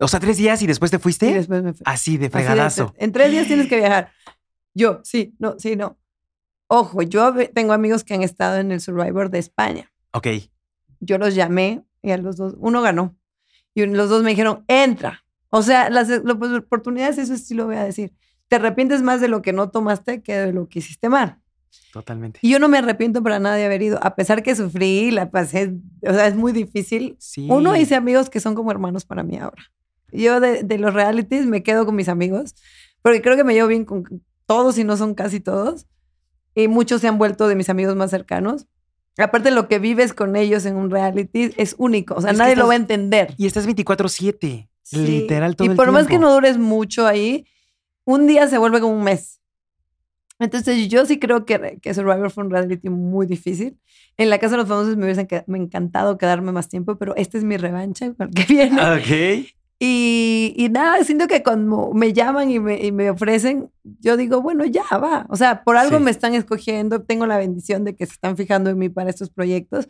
O sea, tres días y después te fuiste. Y después me fui. Así de Así de- fregadazo. en tres días tienes que viajar. Yo, sí, no, sí, no. Ojo, yo tengo amigos que han estado en el Survivor de España. Ok. Yo los llamé y a los dos, uno ganó. Y los dos me dijeron, entra. O sea, las, las oportunidades, eso sí lo voy a decir. Te arrepientes más de lo que no tomaste que de lo que hiciste mal. Totalmente. Y yo no me arrepiento para nada de haber ido, a pesar que sufrí, la pasé, o sea, es muy difícil. Sí. Uno hice amigos que son como hermanos para mí ahora. Yo de, de los realities me quedo con mis amigos, porque creo que me llevo bien con todos y no son casi todos. Y muchos se han vuelto de mis amigos más cercanos. Aparte, lo que vives con ellos en un reality es único. O sea, Es nadie lo va a entender. Y estás 24-7. Sí. Literal todo Y el por más que no dures mucho ahí, un día se vuelve como un mes. Entonces yo sí creo que, que Survivor fue un reality muy difícil. En la Casa de los Famosos me hubiesen me encantado quedarme más tiempo, pero esta es mi revancha con el que viene. Ok. Y, y nada, siento que cuando me llaman y me, y me ofrecen, yo digo, bueno, ya va. O sea, por algo Sí. me están escogiendo, tengo la bendición de que se están fijando en mí para estos proyectos.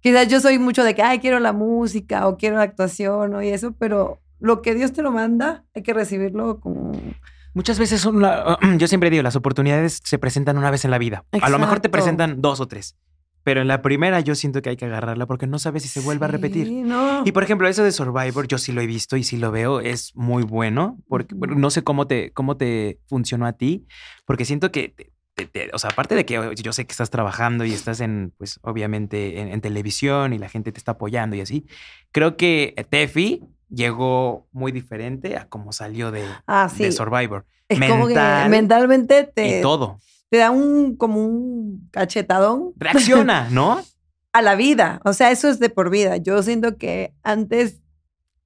Quizás yo soy mucho de que, ay, quiero la música o quiero la actuación o y eso, pero lo que Dios te lo manda, hay que recibirlo con... Muchas veces son la- yo siempre digo, las oportunidades se presentan una vez en la vida. A lo mejor te Exacto. presentan dos o tres. Pero en la primera yo siento que hay que agarrarla porque no sabes si se vuelve a repetir. No. Y por ejemplo, eso de Survivor, yo sí lo he visto y sí lo veo, es muy bueno, porque no sé cómo te, cómo te funcionó a ti, porque siento que, te- o sea, aparte de que yo sé que estás trabajando y estás en, pues obviamente en, en televisión y la gente te está apoyando y así, creo que Tefi llegó muy diferente a cómo salió de, ah, sí. de Survivor. es como que mental mentalmente te, Y todo. te da un como un cachetadón Reacciona, ¿no? a la vida. O sea, eso es de por vida. Yo siento que antes,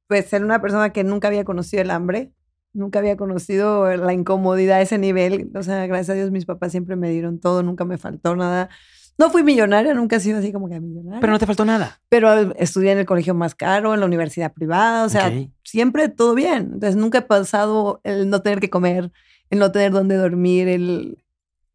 pues, ser una persona que nunca había conocido el hambre, nunca había conocido la incomodidad a ese nivel. O sea, gracias a Dios mis papás siempre me dieron todo, nunca me faltó nada. No fui millonaria, nunca he sido así como que millonaria. Pero no te faltó nada. Pero estudié en el colegio más caro, en la universidad privada, o sea, siempre todo bien. Entonces nunca he pasado el no tener que comer, el no tener dónde dormir, el,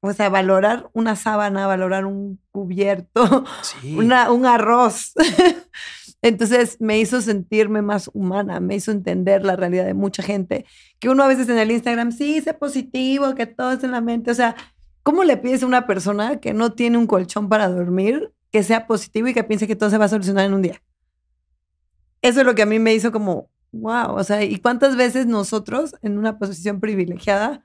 o sea, valorar una sábana, valorar un cubierto, Sí. una, un arroz. Entonces me hizo sentirme más humana, me hizo entender la realidad de mucha gente. Que uno a veces en el Instagram, sí, sé positivo, que todo es en la mente. O sea, ¿cómo le pides a una persona que no tiene un colchón para dormir que sea positivo y que piense que todo se va a solucionar en un día? Eso es lo que a mí me hizo como, wow, o sea, ¿y cuántas veces nosotros en una posición privilegiada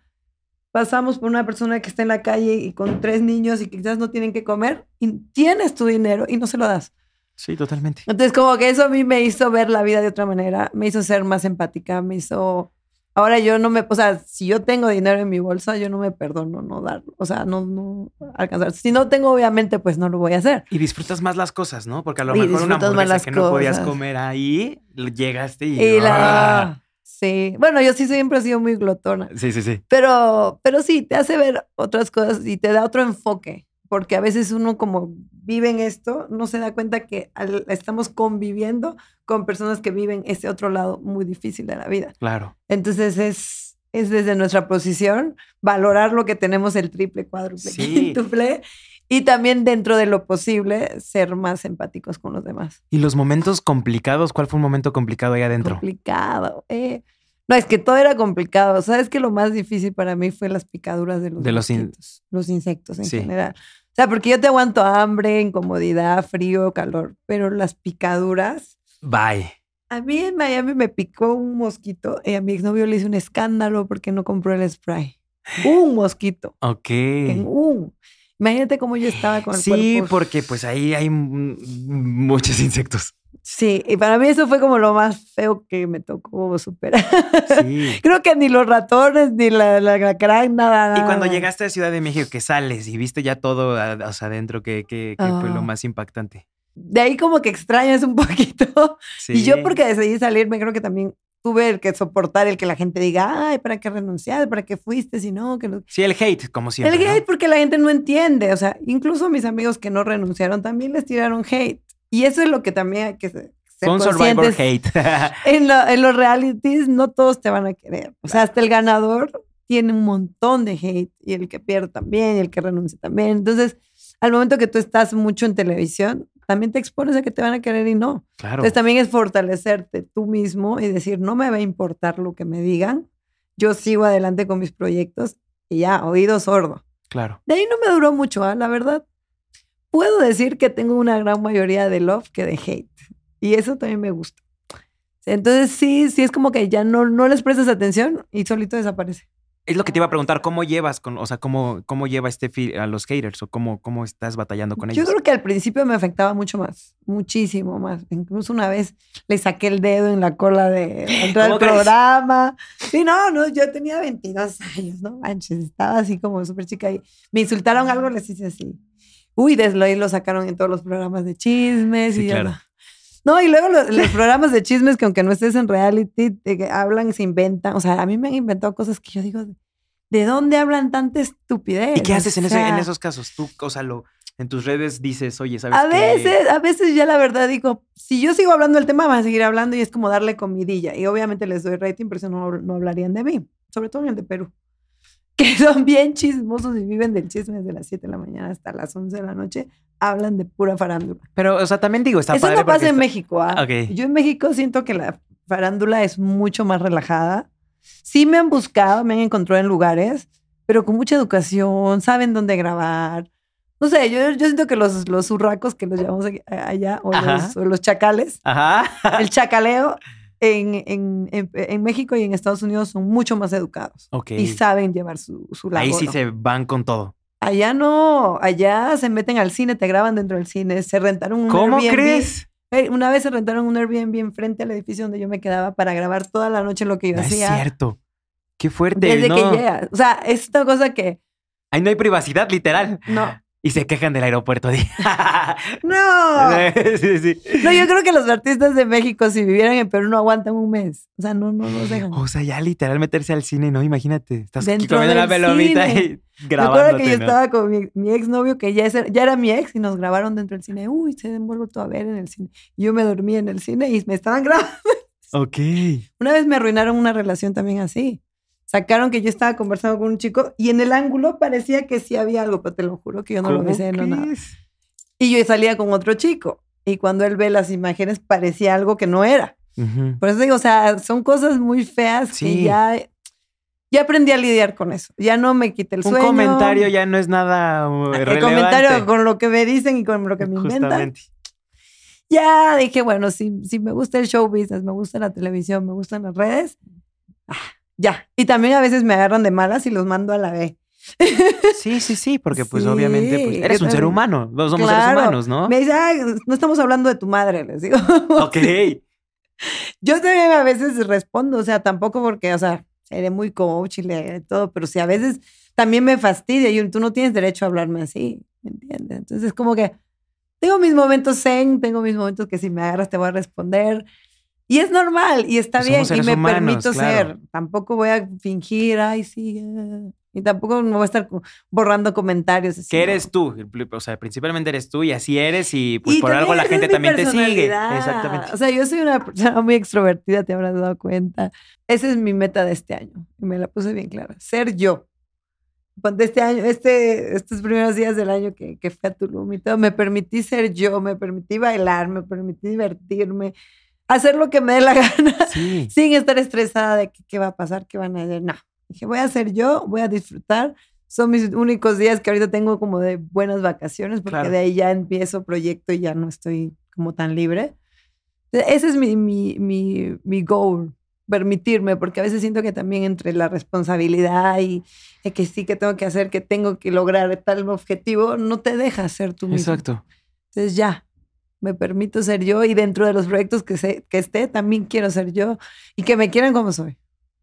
pasamos por una persona que está en la calle y con tres niños y que quizás no tienen que comer y tienes tu dinero y no se lo das? Sí, totalmente. Entonces, como que eso a mí me hizo ver la vida de otra manera, me hizo ser más empática, me hizo... Ahora yo no me, o sea, si yo tengo dinero en mi bolsa, yo no me perdono no darlo, o sea, no, no alcanzar. Si no tengo, obviamente, pues no lo voy a hacer. Y disfrutas más las cosas, ¿no? Porque a lo Y mejor una hamburguesa las que no podías comer ahí, llegaste y... Y ¡ah! la... Sí, bueno, yo sí siempre he sido muy glotona, Sí, sí, sí. pero, pero sí, te hace ver otras cosas y te da otro enfoque, porque a veces uno como vive en esto, no se da cuenta que al- estamos conviviendo con personas que viven ese otro lado muy difícil de la vida. Claro. Entonces es, es desde nuestra posición valorar lo que tenemos el triple, cuádruple, Sí. quíntuple, y también dentro de lo posible ser más empáticos con los demás. ¿Y los momentos complicados? ¿Cuál fue un momento complicado ahí adentro? Complicado. eh. No, es que todo era complicado. ¿Sabes que lo más difícil para mí fue las picaduras de los, De los in- los insectos en Sí. general? O sea, porque yo te aguanto hambre, incomodidad, frío, calor, pero las picaduras Bye. A mí en Miami me picó un mosquito y a mi exnovio le hice un escándalo porque no compró el spray. Un mosquito. Ok. En un. Imagínate cómo yo estaba con el Sí, cuerpo. porque pues ahí hay muchos insectos. Sí, y para mí eso fue como lo más feo que me tocó superar. Sí. Creo que ni los ratones, ni la, la, alacrán, nada. Y cuando nada. llegaste a Ciudad de México, que sales y viste ya todo a- o sea, adentro, que, que, que fue lo Ah. más impactante. De ahí como que extrañas un poquito. Sí. Y yo porque decidí salirme, creo que también tuve el que soportar el que la gente diga, ay, ¿para qué renunciar? ¿Para qué fuiste? Si no, que no. Sí, el hate, como siempre. El ¿no? hate porque la gente no entiende, o sea, incluso mis amigos que no renunciaron también les tiraron hate. Y eso es lo que también hay que ser un survivor hate. En, lo- en los realities no todos te van a querer. O sea, hasta el ganador tiene un montón de hate y el que pierde también y el que renuncia también. Entonces, al momento que tú estás mucho en televisión, también te expones a que te van a querer y no. claro. Entonces también es fortalecerte tú mismo y decir, no me va a importar lo que me digan, yo sigo adelante con mis proyectos y ya, oído sordo. Claro. De ahí no me duró mucho, ¿ah? la verdad. Puedo decir que tengo una gran mayoría de love que de hate. Y eso también me gusta. Entonces sí, sí es como que ya no, no les prestas atención y solito desaparece. Es lo que te iba a preguntar, ¿cómo llevas con, o sea, cómo, cómo lleva este fi- a los haters o cómo, cómo estás batallando con Yo ellos? creo que al principio me afectaba mucho más, muchísimo más. Incluso una vez le saqué el dedo en la cola de entrar ¿Cómo al programa. Sí, no, no, yo tenía 22 años, no manches, estaba así como súper chica y me insultaron algo, les hice así. Uy, desde ahí lo sacaron en todos los programas de chismes Sí, y claro. no. Y luego los, los programas de chismes que aunque no estés en reality, te que hablan, se inventan. O sea, a mí me han inventado cosas que yo digo, ¿de dónde hablan tanta estupidez? ¿Y qué haces en, ese- en esos casos? Tú, o sea, lo, en tus redes dices, oye, ¿sabes A qué? veces, a veces ya la verdad digo, si yo sigo hablando del tema, van a seguir hablando y es como darle comidilla. Y obviamente les doy rating, pero si no, no hablarían de mí. Sobre todo en el de Perú. Que son bien chismosos y viven del chisme desde las 7 de la mañana hasta las 11 de la noche. Hablan de pura farándula. Pero, o sea, también digo, está Eso padre no pasa en está- México. ¿ah? Ok. Yo en México siento que la farándula es mucho más relajada. Sí me han buscado, me han encontrado en lugares, pero con mucha educación, saben dónde grabar. No sé, yo, yo siento que los, los urracos que los llamamos aquí- allá, o los, o los chacales, Ajá. el chacaleo en, en, en, en México y en Estados Unidos son mucho más educados ok. y saben llevar su, su labor. Ahí sí se van con todo. Allá no, allá se meten al cine, te graban dentro del cine, se rentaron un ¿Cómo Airbnb. crees? Una vez se rentaron un Airbnb enfrente al edificio donde yo me quedaba para grabar toda la noche lo que yo No es hacía. cierto. Qué fuerte. Desde no. que llegas. O sea, es una cosa que Ahí no hay privacidad, literal. no. Y se quejan del aeropuerto. No. sí, sí. No, yo creo que los artistas de México, si vivieran en Perú, no aguantan un mes. O sea, no, no nos dejan. O sea, ya literal meterse al cine, ¿no? Imagínate. Estás Dentro comiendo la del pelomita y grabando. acuerdo que yo estaba con mi, mi exnovio, que ya, es- ya era mi ex, y nos grabaron dentro del cine. Uy, se han vuelto a ver en el cine. Yo me dormí en el cine y me estaban grabando. Ok. Una vez me arruinaron una relación también así. Sacaron que yo estaba conversando con un chico y en el ángulo parecía que sí había algo, pero te lo juro que yo no lo ¿Cómo besé, no nada. Y yo salía con otro chico. Y cuando él ve las imágenes parecía algo que no era. Por eso digo, o sea, son cosas muy feas que Sí. ya, ya aprendí a lidiar con eso. Ya no me quité el Un sueño. comentario ya no es nada uh, El relevante. comentario con lo que me dicen y con lo que me inventan. Ya dije, bueno, si, si me gusta el show business, me gusta la televisión, me gustan las redes, ah, ya. Y también a veces me agarran de malas y los mando a la B. Sí, sí, sí, porque pues Sí, obviamente pues, eres un ser humano. No somos Claro. seres humanos, ¿no? Me dice, "Ay, no estamos hablando de tu madre, les digo. Ok. Yo también a veces respondo, o sea, tampoco porque, o sea, seré muy coach y le- todo, pero si a veces también me fastidia y tú no tienes derecho a hablarme así, ¿me entiendes? Entonces es como que tengo mis momentos zen, tengo mis momentos que si me agarras te voy a responder. Y es normal y está Pues bien y me humanos, permito claro. ser. Tampoco voy a fingir, ay, sí. ah", Y tampoco me voy a estar borrando comentarios. así, eres tú. O sea, principalmente eres tú y así eres y pues Y por algo la gente también te sigue. Exactamente. O sea, yo soy una persona muy extrovertida, te habrás dado cuenta. Esa es mi meta de este año. Y me la puse bien clara. Ser yo. Cuando este año, este, estos primeros días del año que, que fui a Tulum y todo, me permití ser yo, me permití bailar, me permití divertirme, hacer lo que me dé la gana, Sí. sin estar estresada de qué va a pasar, qué van a hacer. No. Dije, voy a ser yo, voy a disfrutar. Son mis únicos días que ahorita tengo como de buenas vacaciones, porque Claro. de ahí ya empiezo proyecto y ya no estoy como tan libre. Ese es mi, mi, mi, mi goal, permitirme, porque a veces siento que también entre la responsabilidad y que sí que tengo que hacer, que tengo que lograr tal objetivo, no te deja ser tú mismo. Exacto. Entonces ya, me permito ser yo y dentro de los proyectos que, sé, que esté, también quiero ser yo y que me quieran como soy.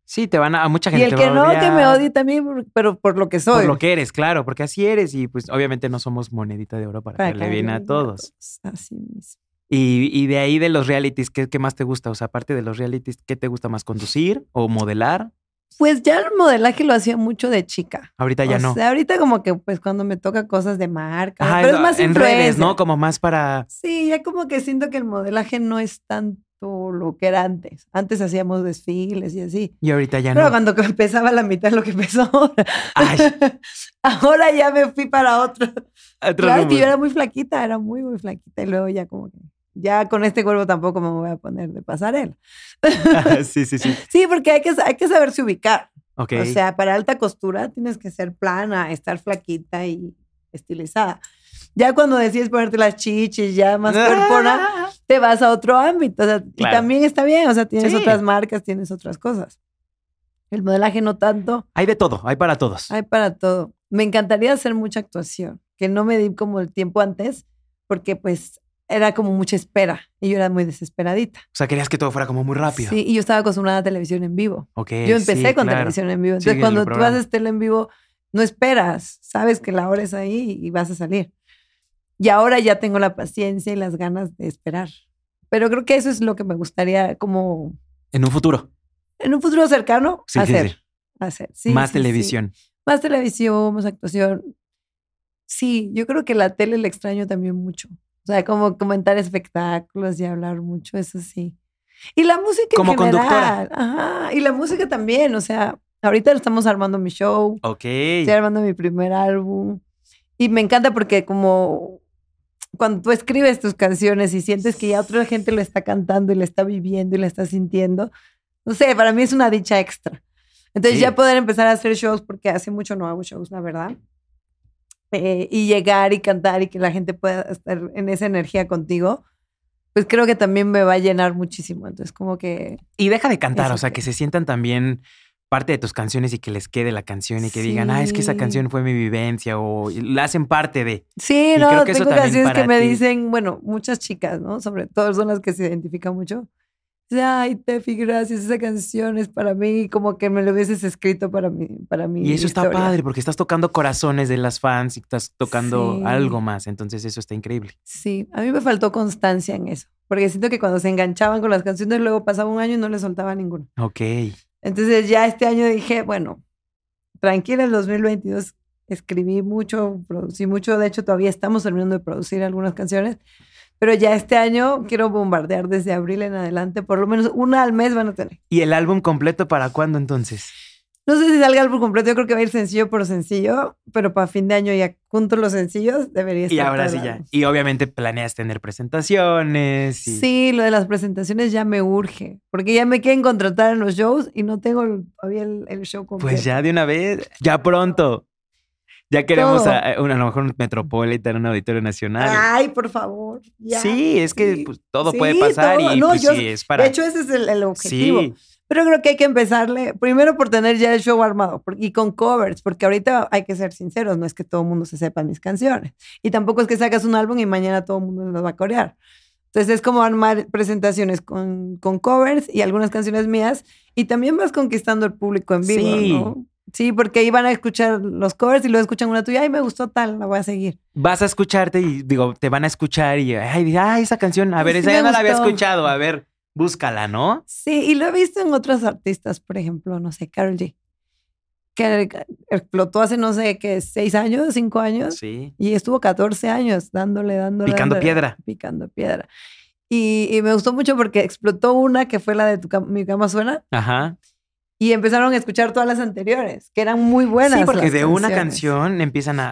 Sí, te van a, a mucha Y gente. el te que no, que me odie también, por- pero por lo que soy. Por lo que eres, claro, porque así eres y pues obviamente no somos monedita de oro para, Para que le bien a todos. Así mismo. Y, y de ahí de los realities, ¿qué, ¿qué más te gusta? O sea, aparte de los realities, ¿qué te gusta más? ¿Conducir o modelar? Pues ya el modelaje lo hacía mucho de chica. Ahorita ya o no. sea, ahorita como que pues cuando me toca cosas de marca, Ajá, pero es más en redes. ¿no? Como más para... Sí, ya como que siento que el modelaje no es tanto lo que era antes. Antes hacíamos desfiles y así. Y ahorita ya Pero no. cuando empezaba la mitad de lo que empezó ahora. Ay, ahora ya me fui para otro. otro Claro que yo era muy flaquita, era muy, muy flaquita. Y luego ya como que, ya con este cuerpo tampoco me voy a poner de pasarela. sí, sí, sí. Sí, porque hay que, hay que saberse ubicar. Ok. O sea, para alta costura tienes que ser plana, estar flaquita y estilizada. Ya cuando decides ponerte las chichis, ya más cuerpona, te vas a otro ámbito. o sea, Y Claro. también está bien, o sea, tienes Sí. otras marcas, tienes otras cosas. El modelaje no tanto, Hay de todo, hay para todos. hay para todo. Me encantaría hacer mucha actuación, que no me di como el tiempo antes, porque pues era como mucha espera y yo era muy desesperadita. O sea, querías que todo fuera como muy rápido. Sí, y yo estaba acostumbrada a televisión en vivo. Ok, Yo empecé sí, con claro. televisión en vivo. Sí, Entonces, el cuando tú haces tele en vivo, no esperas. Sabes que la hora es ahí y vas a salir. Y ahora ya tengo la paciencia y las ganas de esperar. Pero creo que eso es lo que me gustaría como En un futuro. en un futuro cercano Sí, sí, hacer. sí. hacer. Sí, Más sí, sí. televisión. Más televisión, más actuación. Sí, yo creo que la tele la extraño también mucho. O sea, como comentar espectáculos y hablar mucho, eso sí. Y la música en Como conductora. general. Ajá. Y la música también. O sea, ahorita estamos armando mi show. Ok. Estoy armando mi primer álbum. Y me encanta porque como cuando tú escribes tus canciones y sientes que ya otra gente lo está cantando y lo está viviendo y lo está sintiendo, no sé, para mí es una dicha extra. Entonces Sí. ya poder empezar a hacer shows, porque hace mucho no hago shows, la verdad. Eh, y llegar y cantar y que la gente pueda estar en esa energía contigo, pues creo que también me va a llenar muchísimo. Entonces como que... Y deja de cantar, Eso o sea, que- se sientan también parte de tus canciones y que les quede la canción y que digan, ah, es que esa canción fue mi vivencia o la hacen parte de. Sí, Y no, creo que eso tengo también canciones que me ti- dicen, bueno, muchas chicas, ¿no? Sobre todo son las que se identifican mucho. Ay, Tefi, gracias, esa canción es para mí, como que me lo hubieses escrito para mí. Para mí y eso está padre, porque estás tocando corazones de las fans y estás tocando algo más, entonces eso está increíble. Sí, a mí me faltó constancia en eso, porque siento que cuando se enganchaban con las canciones, luego pasaba un año y no le soltaba ninguna. Ok. Entonces ya este año dije, bueno, tranquila, el 2022 escribí mucho, producí mucho, de hecho todavía estamos terminando de producir algunas canciones, pero ya este año quiero bombardear desde abril en adelante, por lo menos una al mes van a tener. ¿Y el álbum completo para cuándo entonces? No sé si salga el álbum completo, yo creo que va a ir sencillo por sencillo, pero para fin de año ya junto los sencillos debería estar. Y ahora sí ya. Y obviamente planeas tener presentaciones. Sí, lo de las presentaciones ya me urge, porque ya me quieren contratar en los shows y no tengo todavía el, el show completo. Pues ya de una vez, ya pronto. Ya queremos a, a, lo mejor un Metropolitan, un auditorio nacional. Ay, por favor. Sí, es que pues, todo puede pasar y pues, sí, es para. De hecho, ese es el, objetivo. Sí. Pero creo que hay que empezarle, primero por tener ya el show armado y con covers, porque ahorita hay que ser sinceros, no es que todo el mundo se sepa mis canciones. Y tampoco es que sacas un álbum y mañana todo el mundo lo va a corear. Entonces es como armar presentaciones con, con covers y algunas canciones mías y también vas conquistando el público en vivo, sí. ¿no? Sí, porque ahí van a escuchar los covers y luego escuchan una tuya, ay, me gustó tal, la voy a seguir. Vas a escucharte y digo, te van a escuchar y, ay, ay esa canción, a ver, esa ya no la había escuchado, a ver, búscala, ¿no? Sí, y lo he visto en otros artistas, por ejemplo, no sé, Carol G, que explotó hace, no sé, qué, seis años, cinco años. Sí. Y estuvo 14 años dándole, dándole. Picando piedra. Picando piedra. Y, y, me gustó mucho porque explotó una que fue la de tu Mi Cama Suena. Ajá y empezaron a escuchar todas las anteriores, que eran muy buenas. Sí, porque de una canción empiezan a,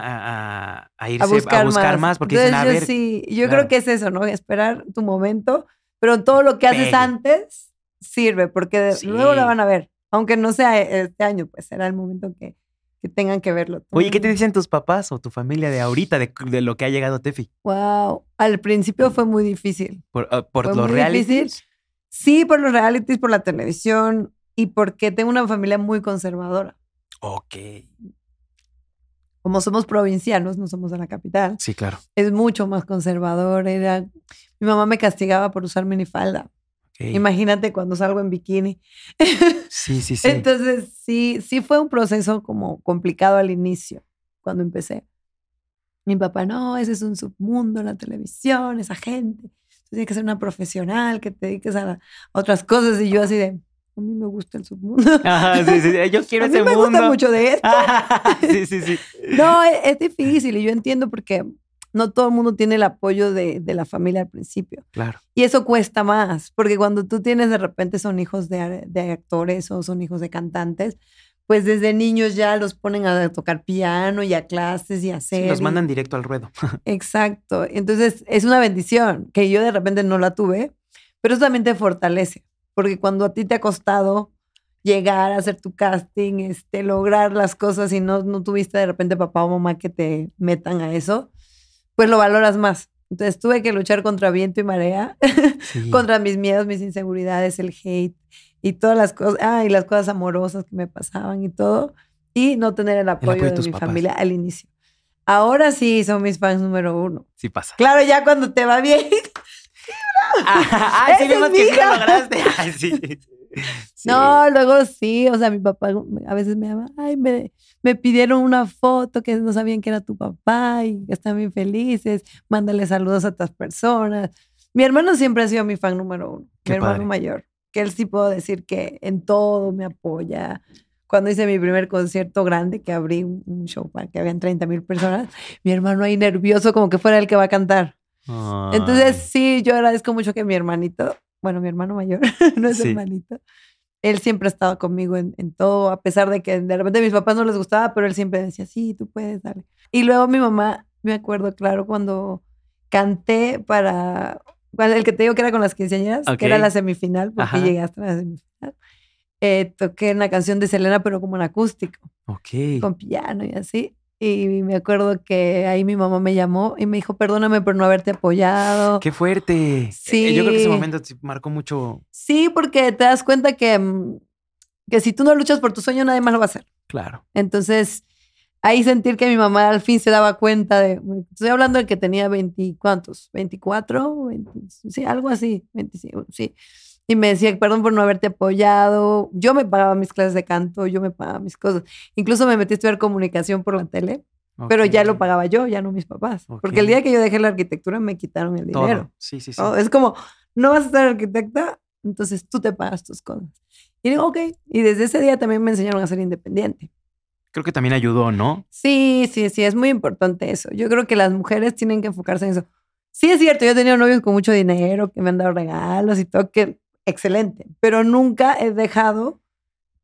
a, a irse a buscar, buscar más. porque Entonces, dicen, a yo sí, yo claro. creo que es eso, ¿no? Esperar tu momento, pero todo lo que haces Pegue. antes sirve, porque Sí. luego la van a ver. Aunque no sea este año, pues será el momento que, que tengan que verlo. Oye, ¿qué te dicen tus papás o tu familia de ahorita, de, de lo que ha llegado Tefi? Wow, al principio fue muy difícil. ¿Por, uh, por Fue los muy realities? difícil. Sí, por los realities, por la televisión y porque tengo una familia muy conservadora. Ok. Como somos provincianos, no somos de la capital, Sí, claro. es mucho más conservador. Era... Mi mamá me castigaba por usar minifalda. Ok. Imagínate cuando salgo en bikini. Sí, sí, sí. Entonces, sí, sí fue un proceso como complicado al inicio, cuando empecé. Mi papá, no, ese es un submundo, la televisión, esa gente. Tienes que ser una profesional, que te dediques a, la- a otras cosas. Y yo así de, a mí me gusta el submundo. Ajá, sí, sí, sí. Yo quiero a mí me mundo. gusta mucho de esto. sí, sí, sí. No, es, es difícil y yo entiendo porque no todo el mundo tiene el apoyo de, de la familia al principio. Claro. Y eso cuesta más, porque cuando tú tienes de repente son hijos de, de actores o son hijos de cantantes, pues desde niños ya los ponen a tocar piano y a clases y a hacer. Sí, los mandan directo al ruedo. Exacto. Entonces es una bendición que yo de repente no la tuve, pero eso también te fortalece, porque cuando a ti te ha costado llegar a hacer tu casting, este, lograr las cosas y no, no tuviste de repente papá o mamá que te metan a eso, pues lo valoras más. Entonces tuve que luchar contra viento y marea, Sí. contra mis miedos, mis inseguridades, el hate y todas las cosas, ah, y las cosas amorosas que me pasaban y todo, y no tener el apoyo, apoyo de de, mi papás. familia al inicio. Ahora sí son mis fans número uno. Sí pasa. Claro, ya cuando te va bien. Ay, sí, Esa vemos que sí lo lograste. Sí. Sí. No, luego sí, o sea, mi papá a veces me llama, ay, me, me pidieron una foto que no sabían que era tu papá y están bien felices, mándale saludos a otras personas. Mi hermano siempre ha sido mi fan número uno, Qué mi hermano padre. mayor, que él sí puedo decir que en todo me apoya. Cuando hice mi primer concierto grande, que abrí un show para que habían 30 mil personas, mi hermano ahí nervioso como que fuera el que va a cantar. Entonces, sí, yo agradezco mucho que mi hermanito, bueno, mi hermano mayor, no es Sí. hermanito, él siempre ha estado conmigo en, en todo, a pesar de que de repente a mis papás no les gustaba, pero él siempre decía, sí, tú puedes, dale. Y luego mi mamá, me acuerdo, claro, cuando canté para, bueno, el que te digo que era con las quinceañeras, Ok. que era la semifinal, porque Ajá. llegué hasta la semifinal, eh, toqué una canción de Selena, pero como en acústico Ok. con piano y así. Y me acuerdo que ahí mi mamá me llamó y me dijo, perdóname por no haberte apoyado. Qué fuerte. Eh, Yo creo que ese Sí. momento sí marcó mucho. Sí, porque te das cuenta que, mm, que si tú no luchas por tu sueño, nadie más lo va a hacer. Claro. Entonces, ahí sentir que mi mamá al fin se daba cuenta de, estoy hablando de que tenía 20, ¿cuántos? 24, 20, sí, algo así, 25, sí. Y me decía, perdón por no haberte apoyado. Yo me pagaba mis clases de canto, yo me pagaba mis cosas. Incluso me metí a estudiar comunicación por la tele, pero ya lo pagaba yo, ya no mis papás. Porque el día que yo dejé la arquitectura me quitaron el Todo. dinero. Sí, sí, sí. ¿no? Es como, no vas a ser arquitecta, entonces tú te pagas tus cosas. Y digo, ok. Y desde ese día también me enseñaron a ser independiente. Creo que también ayudó, ¿no? Sí, sí, sí, es muy importante eso. Yo creo que las mujeres tienen que enfocarse en eso. Sí, es cierto, yo he tenido novios con mucho dinero que me han dado regalos y todo, que excelente, pero nunca he dejado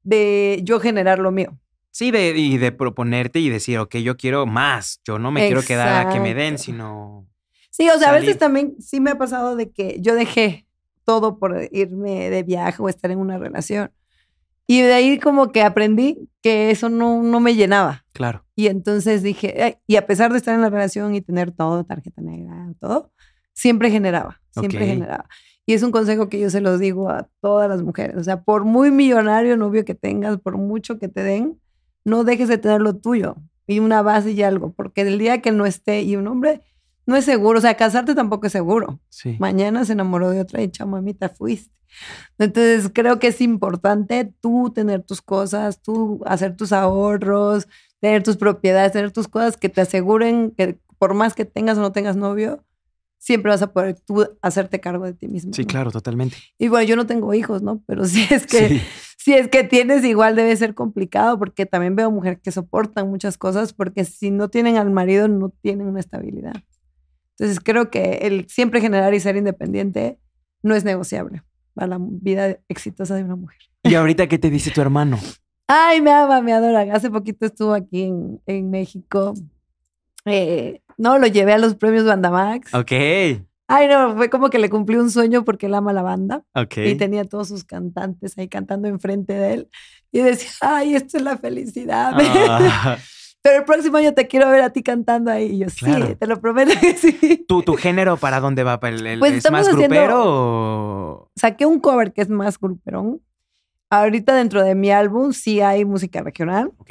de yo generar lo mío. Sí, de, y de proponerte y decir, ok, yo quiero más. Yo no me quiero quedar a que me den, Exacto. sino. Sí, o sea, a veces Salir. también sí me ha pasado de que yo dejé todo por irme de viaje o estar en una relación. Y de ahí como que aprendí que eso no, no me llenaba. Claro. Y entonces dije, "Ay", y a pesar de estar en la relación y tener todo, tarjeta negra, todo, siempre generaba, siempre Ok. generaba. Y es un consejo que yo se los digo a todas las mujeres. O sea, por muy millonario novio que tengas, por mucho que te den, no dejes de tener lo tuyo y una base y algo, porque el día que no esté y un hombre no es seguro, o sea, casarte tampoco es seguro. Sí. Mañana se enamoró de otra y chamamita fuiste. Entonces creo que es importante tú tener tus cosas, tú hacer tus ahorros, tener tus propiedades, tener tus cosas que te aseguren que por más que tengas o no tengas novio, siempre vas a poder tú hacerte cargo de ti mismo. Sí, ¿no? claro, totalmente. Y bueno, yo no tengo hijos, ¿no? Pero si es que, Sí. si es que tienes, igual debe ser complicado porque también veo mujeres que soportan muchas cosas porque si no tienen al marido no tienen una estabilidad. Entonces creo que el siempre generar y ser independiente no es negociable para la vida exitosa de una mujer. ¿Y ahorita qué te dice tu hermano? Ay, me ama, me adora. Hace poquito estuvo aquí en, en México. Eh, no, lo llevé a los premios Bandamax. Ok. Ay, no, fue como que le cumplí un sueño porque él ama la banda. Ok. Y tenía todos sus cantantes ahí cantando enfrente de él. Y decía, ay, esto es la felicidad. Ah, Pero el próximo año te quiero ver a ti cantando ahí. Y yo, sí, Claro. te lo prometo que sí. ¿Tu, ¿Tu género para dónde va? ¿Para el- el- Pues ¿Es estamos más haciendo- grupero o...? Saqué un cover que es más gruperón. Ahorita dentro de mi álbum sí hay música regional. Ok.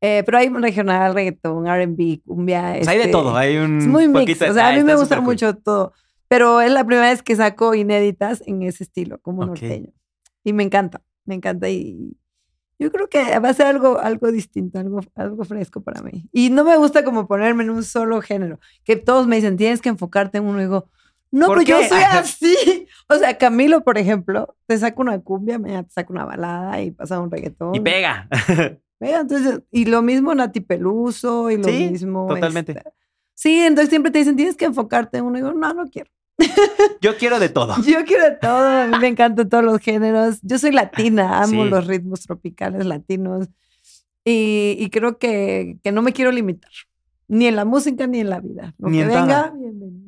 Eh, pero hay regional, reggaetón, R&B, cumbia. O sea, hay de este, todo. Hay un Es muy mix. O sea, a Ah, mí me gusta cool. mucho todo. Pero es la primera vez que saco inéditas en ese estilo, como Ok. norteño. Y me encanta, me encanta. Y yo creo que va a ser algo, algo distinto, algo, algo fresco para mí. Y no me gusta como ponerme en un solo género. Que todos me dicen, tienes que enfocarte en uno. Y digo, no, ¿Por pues yo soy así. O sea, Camilo, por ejemplo, te saca una cumbia, mañana te saca una balada y pasa un reggaetón. Y pega. Entonces, y lo mismo Nati Peluso y lo Sí, mismo. totalmente. este, sí, entonces siempre te dicen, tienes que enfocarte en uno. Y digo, no, no quiero. Yo quiero de todo. Yo quiero todo, a mí me encantan todos los géneros. Yo soy latina, amo Sí. los ritmos tropicales latinos. Y, y creo que, que no me quiero limitar, ni en la música ni en la vida. Lo Ni que en venga, nada. bienvenido.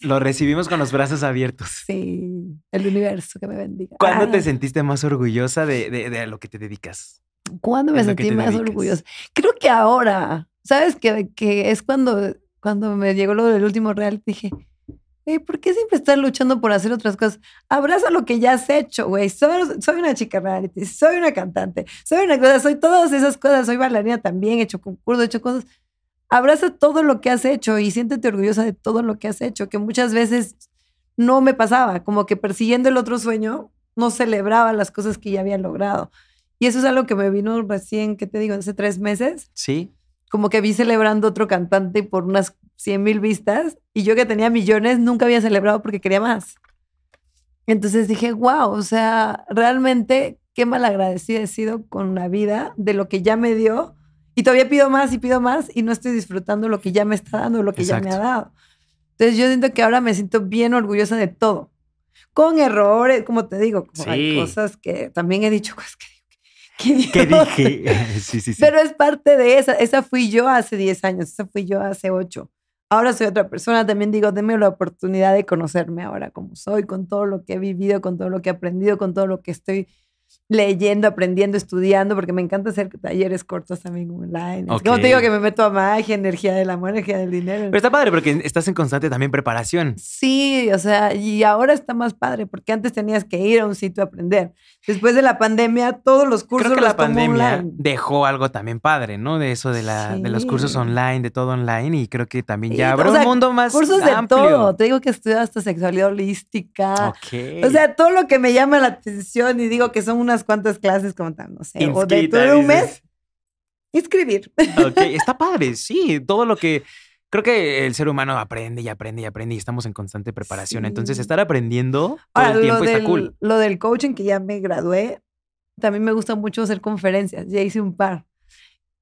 Lo recibimos con los brazos abiertos. Sí, el universo que me bendiga. ¿Cuándo te Ah, sentiste más orgullosa de, de- de lo que te dedicas? ¿Cuándo me sentí más dedicas? orgullosa? Creo que ahora, ¿sabes? Que, que es cuando, cuando me llegó lo del último real, dije, "Ey, ¿por qué siempre estás luchando por hacer otras cosas? Abraza lo que ya has hecho, güey. Soy, soy una chica reality, soy una cantante, soy una cosa, soy todas esas cosas, soy bailarina también, he hecho concursos, he hecho cosas. Abraza todo lo que has hecho y siéntete orgullosa de todo lo que has hecho, que muchas veces no me pasaba, como que persiguiendo el otro sueño, no celebraba las cosas que ya había logrado. Y eso es algo que me vino recién, ¿qué te digo? Hace tres meses, Sí. como que vi celebrando otro cantante por unas 100 mil vistas y yo que tenía millones nunca había celebrado porque quería más. Entonces dije, wow, o sea, realmente qué malagradecida he sido con la vida de lo que ya me dio y todavía pido más y pido más y no estoy disfrutando lo que ya me está dando, lo que ya me ha Exacto. dado. Entonces yo siento que ahora me siento bien orgullosa de todo. Con errores, como te digo, como hay Sí. cosas que también he dicho cosas que digo, ¿qué, ¿Qué idiota. dije? sí, sí, sí. Pero es parte de esa. Esa fui yo hace 10 años, esa fui yo hace 8. Ahora soy otra persona. También digo, denme la oportunidad de conocerme ahora como soy, con todo lo que he vivido, con todo lo que he aprendido, con todo lo que estoy leyendo, aprendiendo, estudiando, porque me encanta hacer talleres cortos también online. Es Ok. Como te digo que me meto a magia, energía del amor, energía del dinero. Pero está padre porque estás en constante también preparación. Sí, o sea, y ahora está más padre, porque antes tenías que ir a un sitio a aprender. Después de la pandemia, todos los cursos Creo que los la pandemia online. dejó algo también padre, ¿no? De eso de, la, de los cursos Sí. online, de todo online. Y creo que también Sí, ya o abre sea, un mundo más Cursos de amplio. todo. Te digo que estudio hasta sexualidad holística. Ok. O sea, todo lo que me llama la atención y digo que son unas cuantas clases como no sé, o de Inscrita, todo un mes, inscribir. Ok, está padre, sí. Todo lo que. Creo que el ser humano aprende y aprende y aprende y estamos en constante preparación. Entonces, Sí. estar aprendiendo todo Ahora, el tiempo lo, está del, cool. lo del coaching que ya me gradué, también me gusta mucho hacer conferencias, ya hice un par.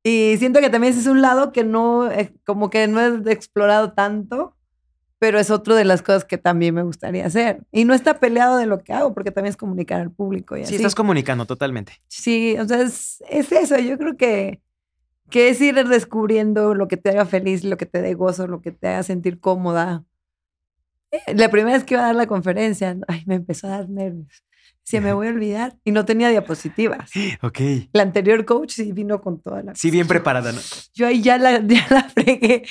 Y siento que también ese es un lado que no, eh, como que no he explorado tanto, pero es otro de las cosas que también me gustaría hacer. Y no está peleado de lo que hago, porque también es comunicar al público y Sí, así. estás comunicando totalmente. Sí, o sea, es, es eso. Yo creo que, que es ir descubriendo lo que te haga feliz, lo que te dé gozo, lo que te haga sentir cómoda. Eh, La primera vez que iba a dar la conferencia, ay, me empezó a dar nervios. Se me voy a olvidar y no tenía diapositivas. Ok. La anterior coach sí vino con toda la. Sí, bien preparada, ¿no? Yo ahí ya la, ya la fregué.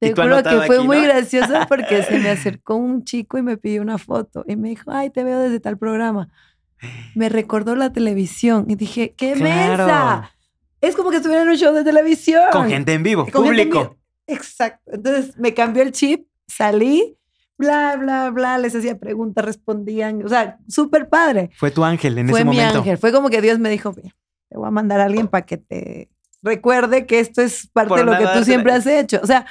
Te juro que fue aquí, muy ¿no? gracioso porque se me acercó un chico y me pidió una foto y me dijo, ay, te veo desde tal programa. Me recordó la televisión y dije, ¡qué Claro. mesa! Es como que estuviera en un show de televisión. Con gente en vivo, Con gente en público. vivo. Exacto. Entonces me cambió el chip, salí, bla, bla, bla, les hacía preguntas, respondían. O sea, súper padre. Fue tu ángel en Fue ese mi momento. ángel. Fue como que Dios me dijo, "Ve, te voy a mandar a alguien para que te recuerde que esto es parte Por de lo que tú siempre has hecho. O sea,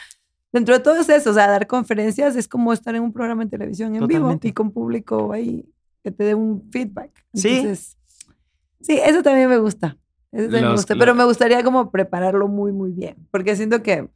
dentro de todo es eso. O sea, dar conferencias es como estar en un programa de televisión en Totalmente. vivo y con público ahí que te dé un feedback. Sí. Entonces, sí, eso también me gusta. Eso también me gusta. Pero me gustaría como prepararlo muy, muy bien. Porque siento que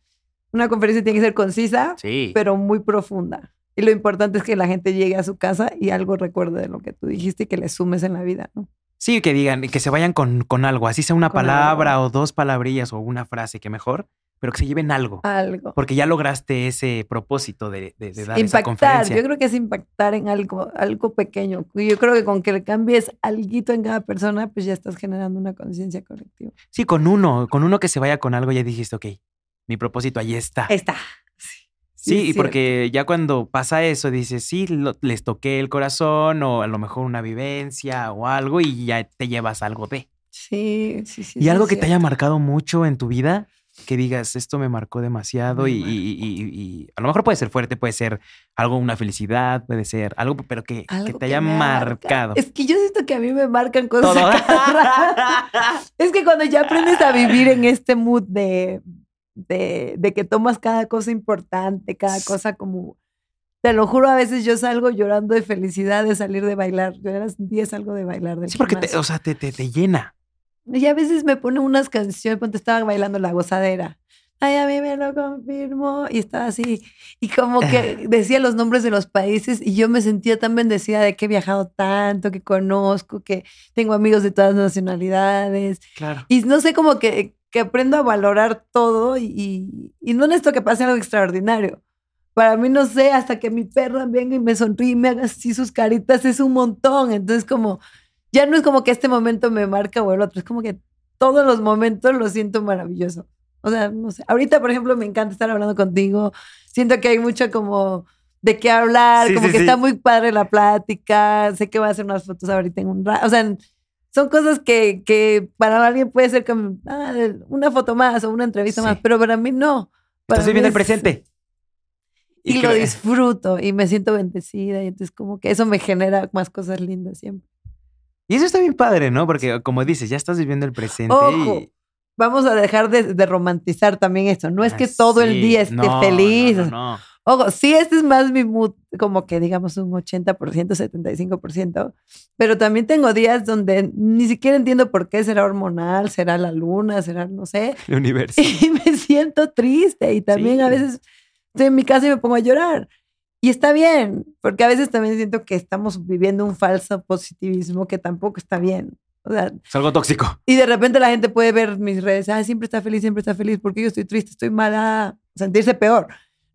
una conferencia tiene que ser concisa, Sí. pero muy profunda. Y lo importante es que la gente llegue a su casa y algo recuerde de lo que tú dijiste y que le sumes en la vida, ¿no? Sí, que digan, que se vayan con, con algo, así sea una Con palabra algo. o dos palabrillas o una frase, que mejor, pero que se lleven algo. Algo. Porque ya lograste ese propósito de, de- de dar esa impactar. conferencia. Yo creo que es impactar en algo, algo pequeño. Y Yo creo que con que le cambies algo en cada persona, pues ya estás generando una conciencia colectiva. Sí, con uno, con uno que se vaya con algo, ya dijiste, ok, mi propósito ahí está. Está. Sí, es y porque ya cuando pasa eso, dices, sí, lo- les toqué el corazón o a lo mejor una vivencia o algo y ya te llevas algo de. Sí, sí, sí. y algo que te haya marcado mucho en tu vida, que digas, esto me marcó demasiado y, y- y- y a lo mejor puede ser fuerte, puede ser algo, una felicidad, puede ser algo, pero que, que te haya marca. marcado. Es que yo siento que a mí me marcan cosas. Es que cuando ya aprendes a vivir en este mood de, de, de que tomas cada cosa importante, cada cosa como. Te lo juro, a veces yo salgo llorando de felicidad de salir de bailar. Yo a las 10 salgo de bailar. Del Sí, porque, te, o sea, te, te, te llena. Y a veces me pone unas canciones, cuando estaba bailando la gozadera. Ay, a mí me lo confirmó. Y estaba así. Y como que decía los nombres de los países y yo me sentía tan bendecida de que he viajado tanto, que conozco, que tengo amigos de todas las nacionalidades. Claro. Y no sé, como que, que aprendo a valorar todo y, y, y no necesito que pase algo extraordinario. Para mí, no sé, hasta que mi perra venga y me sonríe y me haga así sus caritas, es un montón. Entonces, como, ya no es como que este momento me marca o el otro, es como que todos los momentos lo siento maravilloso. O sea, no sé. Ahorita, por ejemplo, me encanta estar hablando contigo. Siento que hay mucho como de qué hablar, Sí, como sí, que sí. está muy padre la plática. Sé que voy a hacer unas fotos ahorita en un rato. O sea, son cosas que, que para alguien puede ser como ah, una foto más o una entrevista más, pero para mí no. Para Estás viviendo el es- presente. Y, lo creo- disfruto y me siento bendecida y entonces como que eso me genera más cosas lindas siempre. Y eso está bien padre, ¿no? Porque como dices, ya estás viviendo el presente. Ojo, y- vamos a dejar de, de romantizar también esto. No es que Ah, todo el sí. día esté No, feliz. No, no, no. Ojo, sí, este es más mi mood, como que digamos un 80%, 75%, pero también tengo días donde ni siquiera entiendo por qué será hormonal, será la luna, será no sé, El universo. y me siento triste y también Sí. a veces estoy en mi casa y me pongo a llorar. Y está bien, porque a veces también siento que estamos viviendo un falso positivismo que tampoco está bien. O sea, Es algo tóxico. y de repente la gente puede ver mis redes, ah, siempre está feliz, siempre está feliz, porque yo estoy triste, estoy mala, sentirse peor.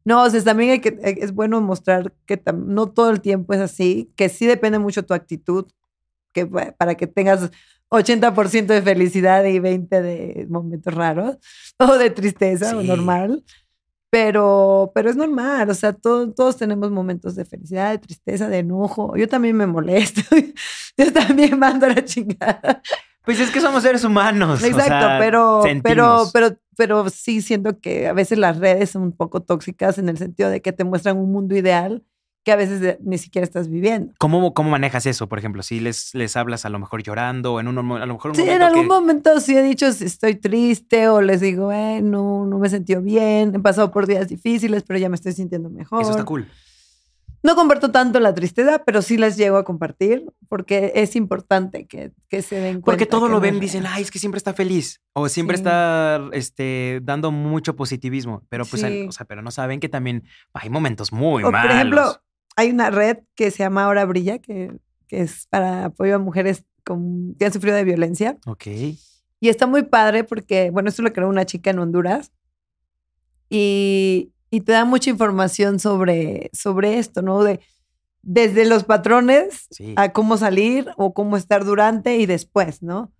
No, o sea, también hay que, es bueno mostrar que no todo el tiempo es así, que sí depende mucho tu actitud, que para que tengas 80% de felicidad y 20 de momentos raros o de tristeza o normal. Pero, pero es normal, o sea, todos tenemos momentos de felicidad, de tristeza, de enojo. Yo también me molesto, yo también mando la chingada. Pues es que somos seres humanos. Exacto, pero, pero, pero, pero sí siento que a veces las redes son un poco tóxicas en el sentido de que te muestran un mundo ideal que a veces ni siquiera estás viviendo. ¿Cómo, cómo manejas eso, por ejemplo? Si les, les hablas a lo mejor llorando o en un, a lo mejor un sí, en algún momento sí he dicho estoy triste o les digo, eh, no, no me sentido bien, he pasado por días difíciles, pero ya me estoy sintiendo mejor. Eso está cool. No comparto tanto la tristeza, pero sí les llego a compartir porque es importante que, que se den cuenta. Porque todo lo ven, dicen, ay, es que siempre está feliz o siempre está este, dando mucho positivismo, pero pues, o sea, pero no saben que también hay momentos muy malos. Por ejemplo, hay una red que se llama Ahora Brilla, que, que es para apoyo a mujeres con, que han sufrido de violencia. Ok. Y está muy padre porque, bueno, esto lo creó una chica en Honduras. Y, y te da mucha información sobre, sobre esto, ¿no? De, desde los patrones a cómo salir o cómo estar durante y después, ¿no?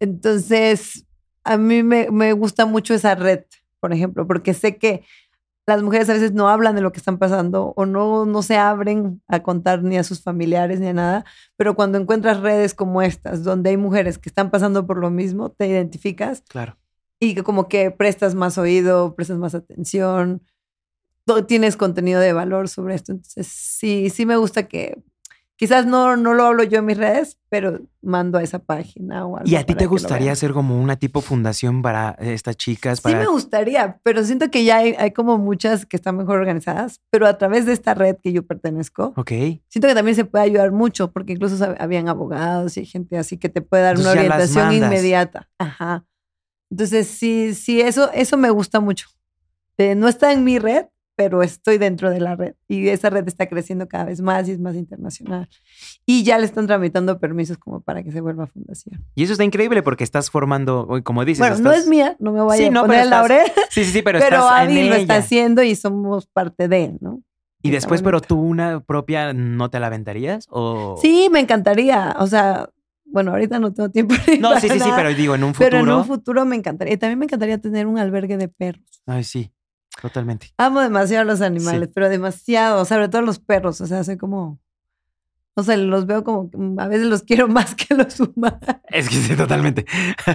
Entonces, a mí me, me, gusta mucho esa red, por ejemplo, porque sé que las mujeres a veces no hablan de lo que están pasando o no, no se abren a contar ni a sus familiares ni a nada, pero cuando encuentras redes como estas, donde hay mujeres que están pasando por lo mismo, te identificas. Claro. Y que como que prestas más oído, prestas más atención, tienes contenido de valor sobre esto. Entonces, sí, sí me gusta que quizás no, no lo hablo yo en mis redes, pero mando a esa página o algo. ¿Y a ti te gustaría hacer como una tipo fundación para estas chicas? Sí me gustaría, pero siento que ya hay, como muchas que están mejor organizadas, pero a través de esta red que yo pertenezco, okay. siento que también se puede ayudar mucho, porque incluso habían abogados y gente así que te puede dar una orientación inmediata. Ajá. Entonces, sí, sí, eso, eso me gusta mucho. no está en mi red, pero estoy dentro de la red y esa red está creciendo cada vez más y es más internacional. Y ya le están tramitando permisos como para que se vuelva fundación. Y eso está increíble porque estás formando, como dices. Bueno, no es mía, no me voy a poner el laurel. Sí, sí, sí, pero, pero lo está haciendo y somos parte de él, ¿no? Y después, pero tú una propia, ¿no te la aventarías? O... Sí, me encantaría. O sea, bueno, ahorita no tengo tiempo. No, sí, sí, sí, pero digo, en un futuro. Pero en un futuro me encantaría. Y también me encantaría tener un albergue de perros. Ay, sí. Totalmente. Amo demasiado a los animales, pero demasiado, sobre todo los perros. O sea, soy como. O sea, los veo como. A veces los quiero más que los humanos. Es que sí, totalmente.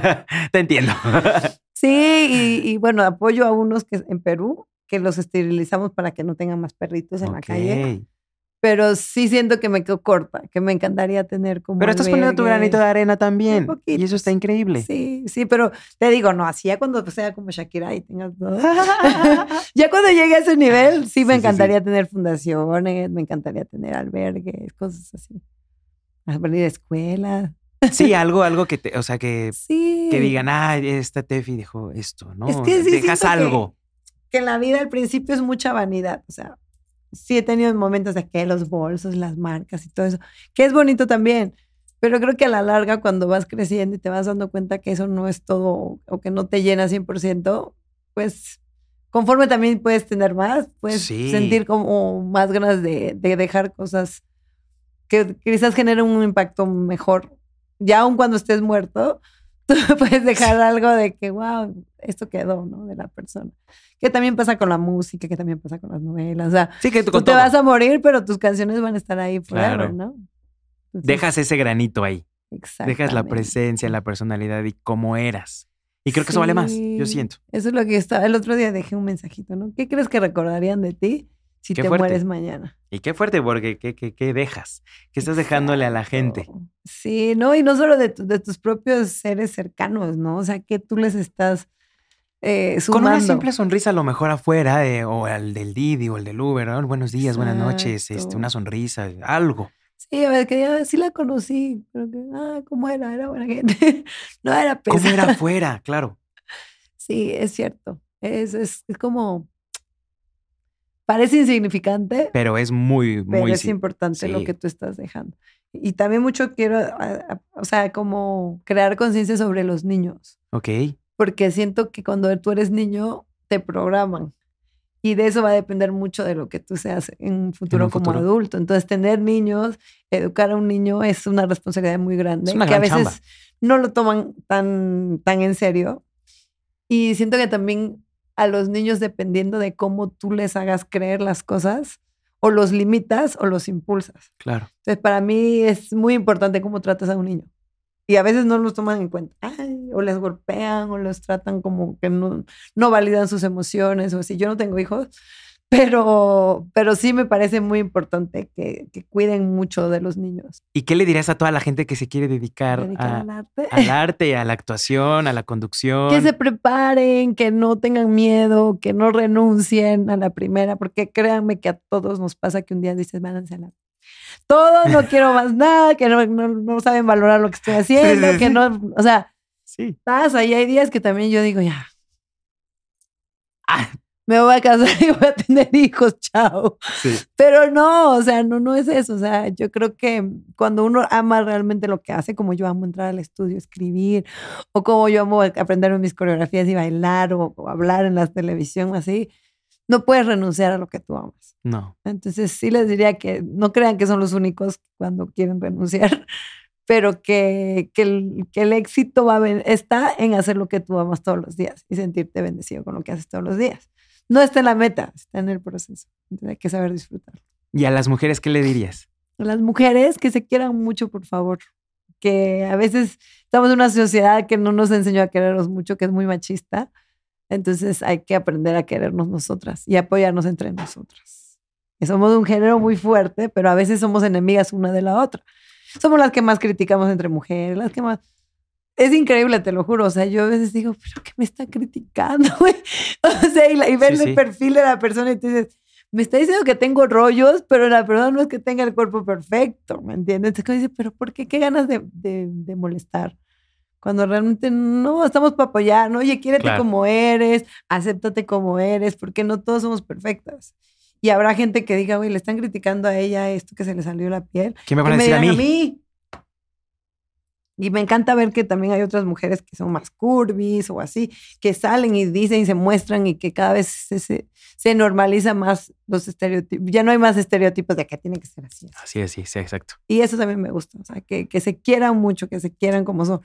Te entiendo. sí, y, bueno, apoyo a unos que en Perú que los esterilizamos para que no tengan más perritos en la calle pero sí siento que me quedo corta, que me encantaría tener como. Pero estás poniendo tu granito de arena también. Y eso está increíble. Sí, sí, pero te digo, no, así ya cuando sea como Shakira y tengas todo. ya cuando llegue a ese nivel, sí me encantaría tener fundaciones, me encantaría tener albergues, cosas así. Abrir escuelas. Sí, algo, algo que te, o sea, que, que digan, ah, esta Tefi dijo esto, ¿no? Es que Dejas algo. que en la vida al principio es mucha vanidad, o sea, sí he tenido momentos de que los bolsos, las marcas y todo eso, que es bonito también, pero creo que a la larga cuando vas creciendo y te vas dando cuenta que eso no es todo o que no te llena 100%, pues conforme también puedes tener más, puedes sentir como más ganas de, de, dejar cosas que quizás generen un impacto mejor, ya aun cuando estés muerto, tú puedes dejar algo de que, wow, esto quedó, ¿no? De la persona. Que también pasa con la música, que también pasa con las novelas. O sea, sí, que tú, te vas a morir, pero tus canciones van a estar ahí forever, ¿no? Dejas ese granito ahí. Dejas la presencia, la personalidad y cómo eras. Y creo que eso vale más, yo siento. Eso es lo que estaba. El otro día dejé un mensajito, ¿no? ¿Qué crees que recordarían de ti si te mueres mañana? Y qué fuerte, porque ¿qué, qué, qué dejas? ¿Qué estás dejándole a la gente? Sí, no, y no solo de, de tus propios seres cercanos, ¿no? O sea, que tú les estás eh, Con una simple sonrisa a lo mejor afuera, o al del Didi o el del Uber, buenos días, buenas noches, este, una sonrisa, algo. Sí, a ver, que ya sí la conocí, pero que, ah, ¿cómo era? Era buena gente. no era pesada. ¿Cómo era afuera? Claro. Sí, es cierto. Es, es, es como, parece insignificante. Pero es muy, muy. Pero es importante lo que tú estás dejando. Y también mucho quiero, o sea, como crear conciencia sobre los niños. Ok porque siento que cuando tú eres niño te programan. Y de eso va a depender mucho de lo que tú seas en un futuro, un como futuro. adulto. Entonces, tener niños, educar a un niño es una responsabilidad muy grande que a veces chamba. no lo toman tan, tan en serio. Y siento que también a los niños, dependiendo de cómo tú les hagas creer las cosas, o los limitas o los impulsas. Claro. Entonces, para mí es muy importante cómo tratas a un niño. Y a veces no los toman en cuenta. Ay, o les golpean o los tratan como que no, no validan sus emociones o así. Yo no tengo hijos, pero, pero sí me parece muy importante que, que cuiden mucho de los niños. ¿Y qué le dirías a toda la gente que se quiere dedicar, Dedicar a- al arte. al arte, a la actuación, a la conducción? Que se preparen, que no tengan miedo, que no renuncien a la primera, porque créanme que a todos nos pasa que un día dices, váyanse a la... Todo, no quiero más nada, que no, no, no saben valorar lo que estoy haciendo, sí, que sí. no, o sea, Sí. pasa y hay días que también yo digo, ya, Ah, me voy a casar y voy a tener hijos, chao. sí. Pero no, o sea, no, no es eso. O sea, yo creo que cuando uno ama realmente lo que hace, como yo amo entrar al estudio, escribir, o como yo amo aprender mis coreografías y bailar o, o hablar en la televisión, así, no puedes renunciar a lo que tú amas. No. Entonces sí les diría que no crean que son los únicos cuando quieren renunciar, pero que, que, el, que el éxito va a ven- está en hacer lo que tú amas todos los días y sentirte bendecido con lo que haces todos los días. No está en la meta, está en el proceso. Hay que saber disfrutar. ¿Y a las mujeres qué le dirías? Las mujeres que se quieran mucho, por favor. Que a veces estamos en una sociedad que no nos enseñó a querernos mucho, que es muy machista. Entonces hay que aprender a querernos nosotras y apoyarnos entre nosotras. Que somos de un género muy fuerte, pero a veces somos enemigas una de la otra. Somos las que más criticamos entre mujeres, las que más... Es increíble, te lo juro. O sea, yo a veces digo, ¿pero qué me está criticando? güey?" o sea, y, la- y ves Sí, el sí. perfil de la persona y tú dices, me está diciendo que tengo rollos, pero la verdad no es que tenga el cuerpo perfecto, ¿me entiendes? Entonces dice, pero ¿por qué? ¿Qué ganas de, de- de molestar? Cuando realmente no, estamos para apoyar, ¿no? Oye, quiérete Claro. como eres, acéptate como eres, porque no todos somos perfectas. Y habrá gente que diga, güey, le están criticando a ella esto que se le salió la piel. ¿Qué me van a decir a digan mí? Y me encanta ver que también hay otras mujeres que son más curvis o así, que salen y dicen y se muestran y que cada vez se, se, se normaliza más los estereotipos. Ya no hay más estereotipos de que tiene que ser así. Así es, sí, sí, exacto. Y eso también me gusta, o sea, que, que se quieran mucho, que se quieran como son.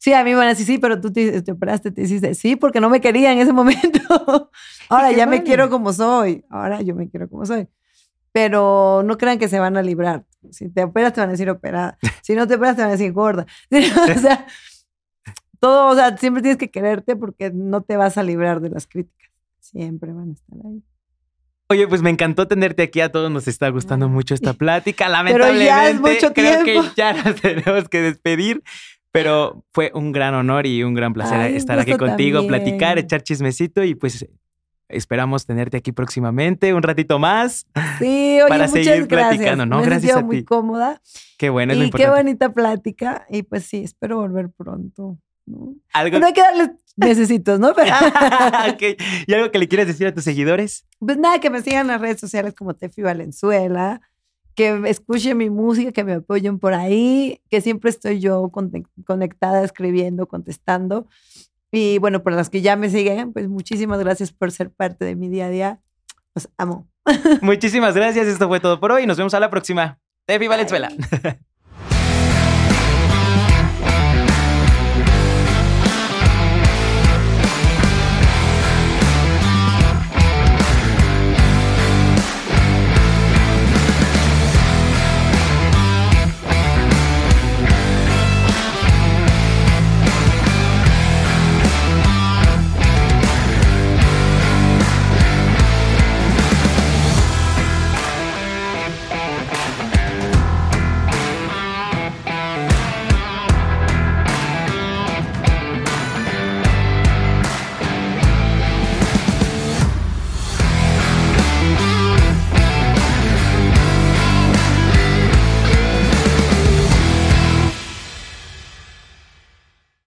Sí, a mí me van a decir, sí, pero tú te, te operaste, te hiciste, sí, porque no me quería en ese momento. Ahora ya me quiero como soy, ahora yo me quiero como soy. Pero no crean que se van a librar. Si te operas, te van a decir operada. Si no te operas, te van a decir gorda. o sea, todo, o sea, siempre tienes que quererte porque no te vas a librar de las críticas. Siempre van a estar ahí. Oye, pues me encantó tenerte aquí. A todos nos está gustando mucho esta plática. Pero Lamentablemente, ya es mucho creo tiempo. que ya nos tenemos que despedir. Pero fue un gran honor y un gran placer Ay, estar aquí contigo, también. platicar, echar chismecito y pues esperamos tenerte aquí próximamente, un ratito más. Sí, oye, Para muchas seguir gracias. platicando, ¿no? Me Gracias a muy ti. cómoda. Qué bueno, es lo y qué importante. bonita plática. Y pues sí, espero volver pronto. ¿no? Algo... Pero hay que darles necesitos, ¿no? Pero. ¿Y algo que le quieras decir a tus seguidores? pues nada, que me sigan en las redes sociales como Tefi Valenzuela, que escuchen mi música, que me apoyen por ahí, que siempre estoy yo conectada, escribiendo, contestando. Y bueno, por las que ya me siguen, pues muchísimas gracias por ser parte de mi día a día. Los amo. Muchísimas gracias. Esto fue todo por hoy. Nos vemos a la próxima. Tefi Valenzuela.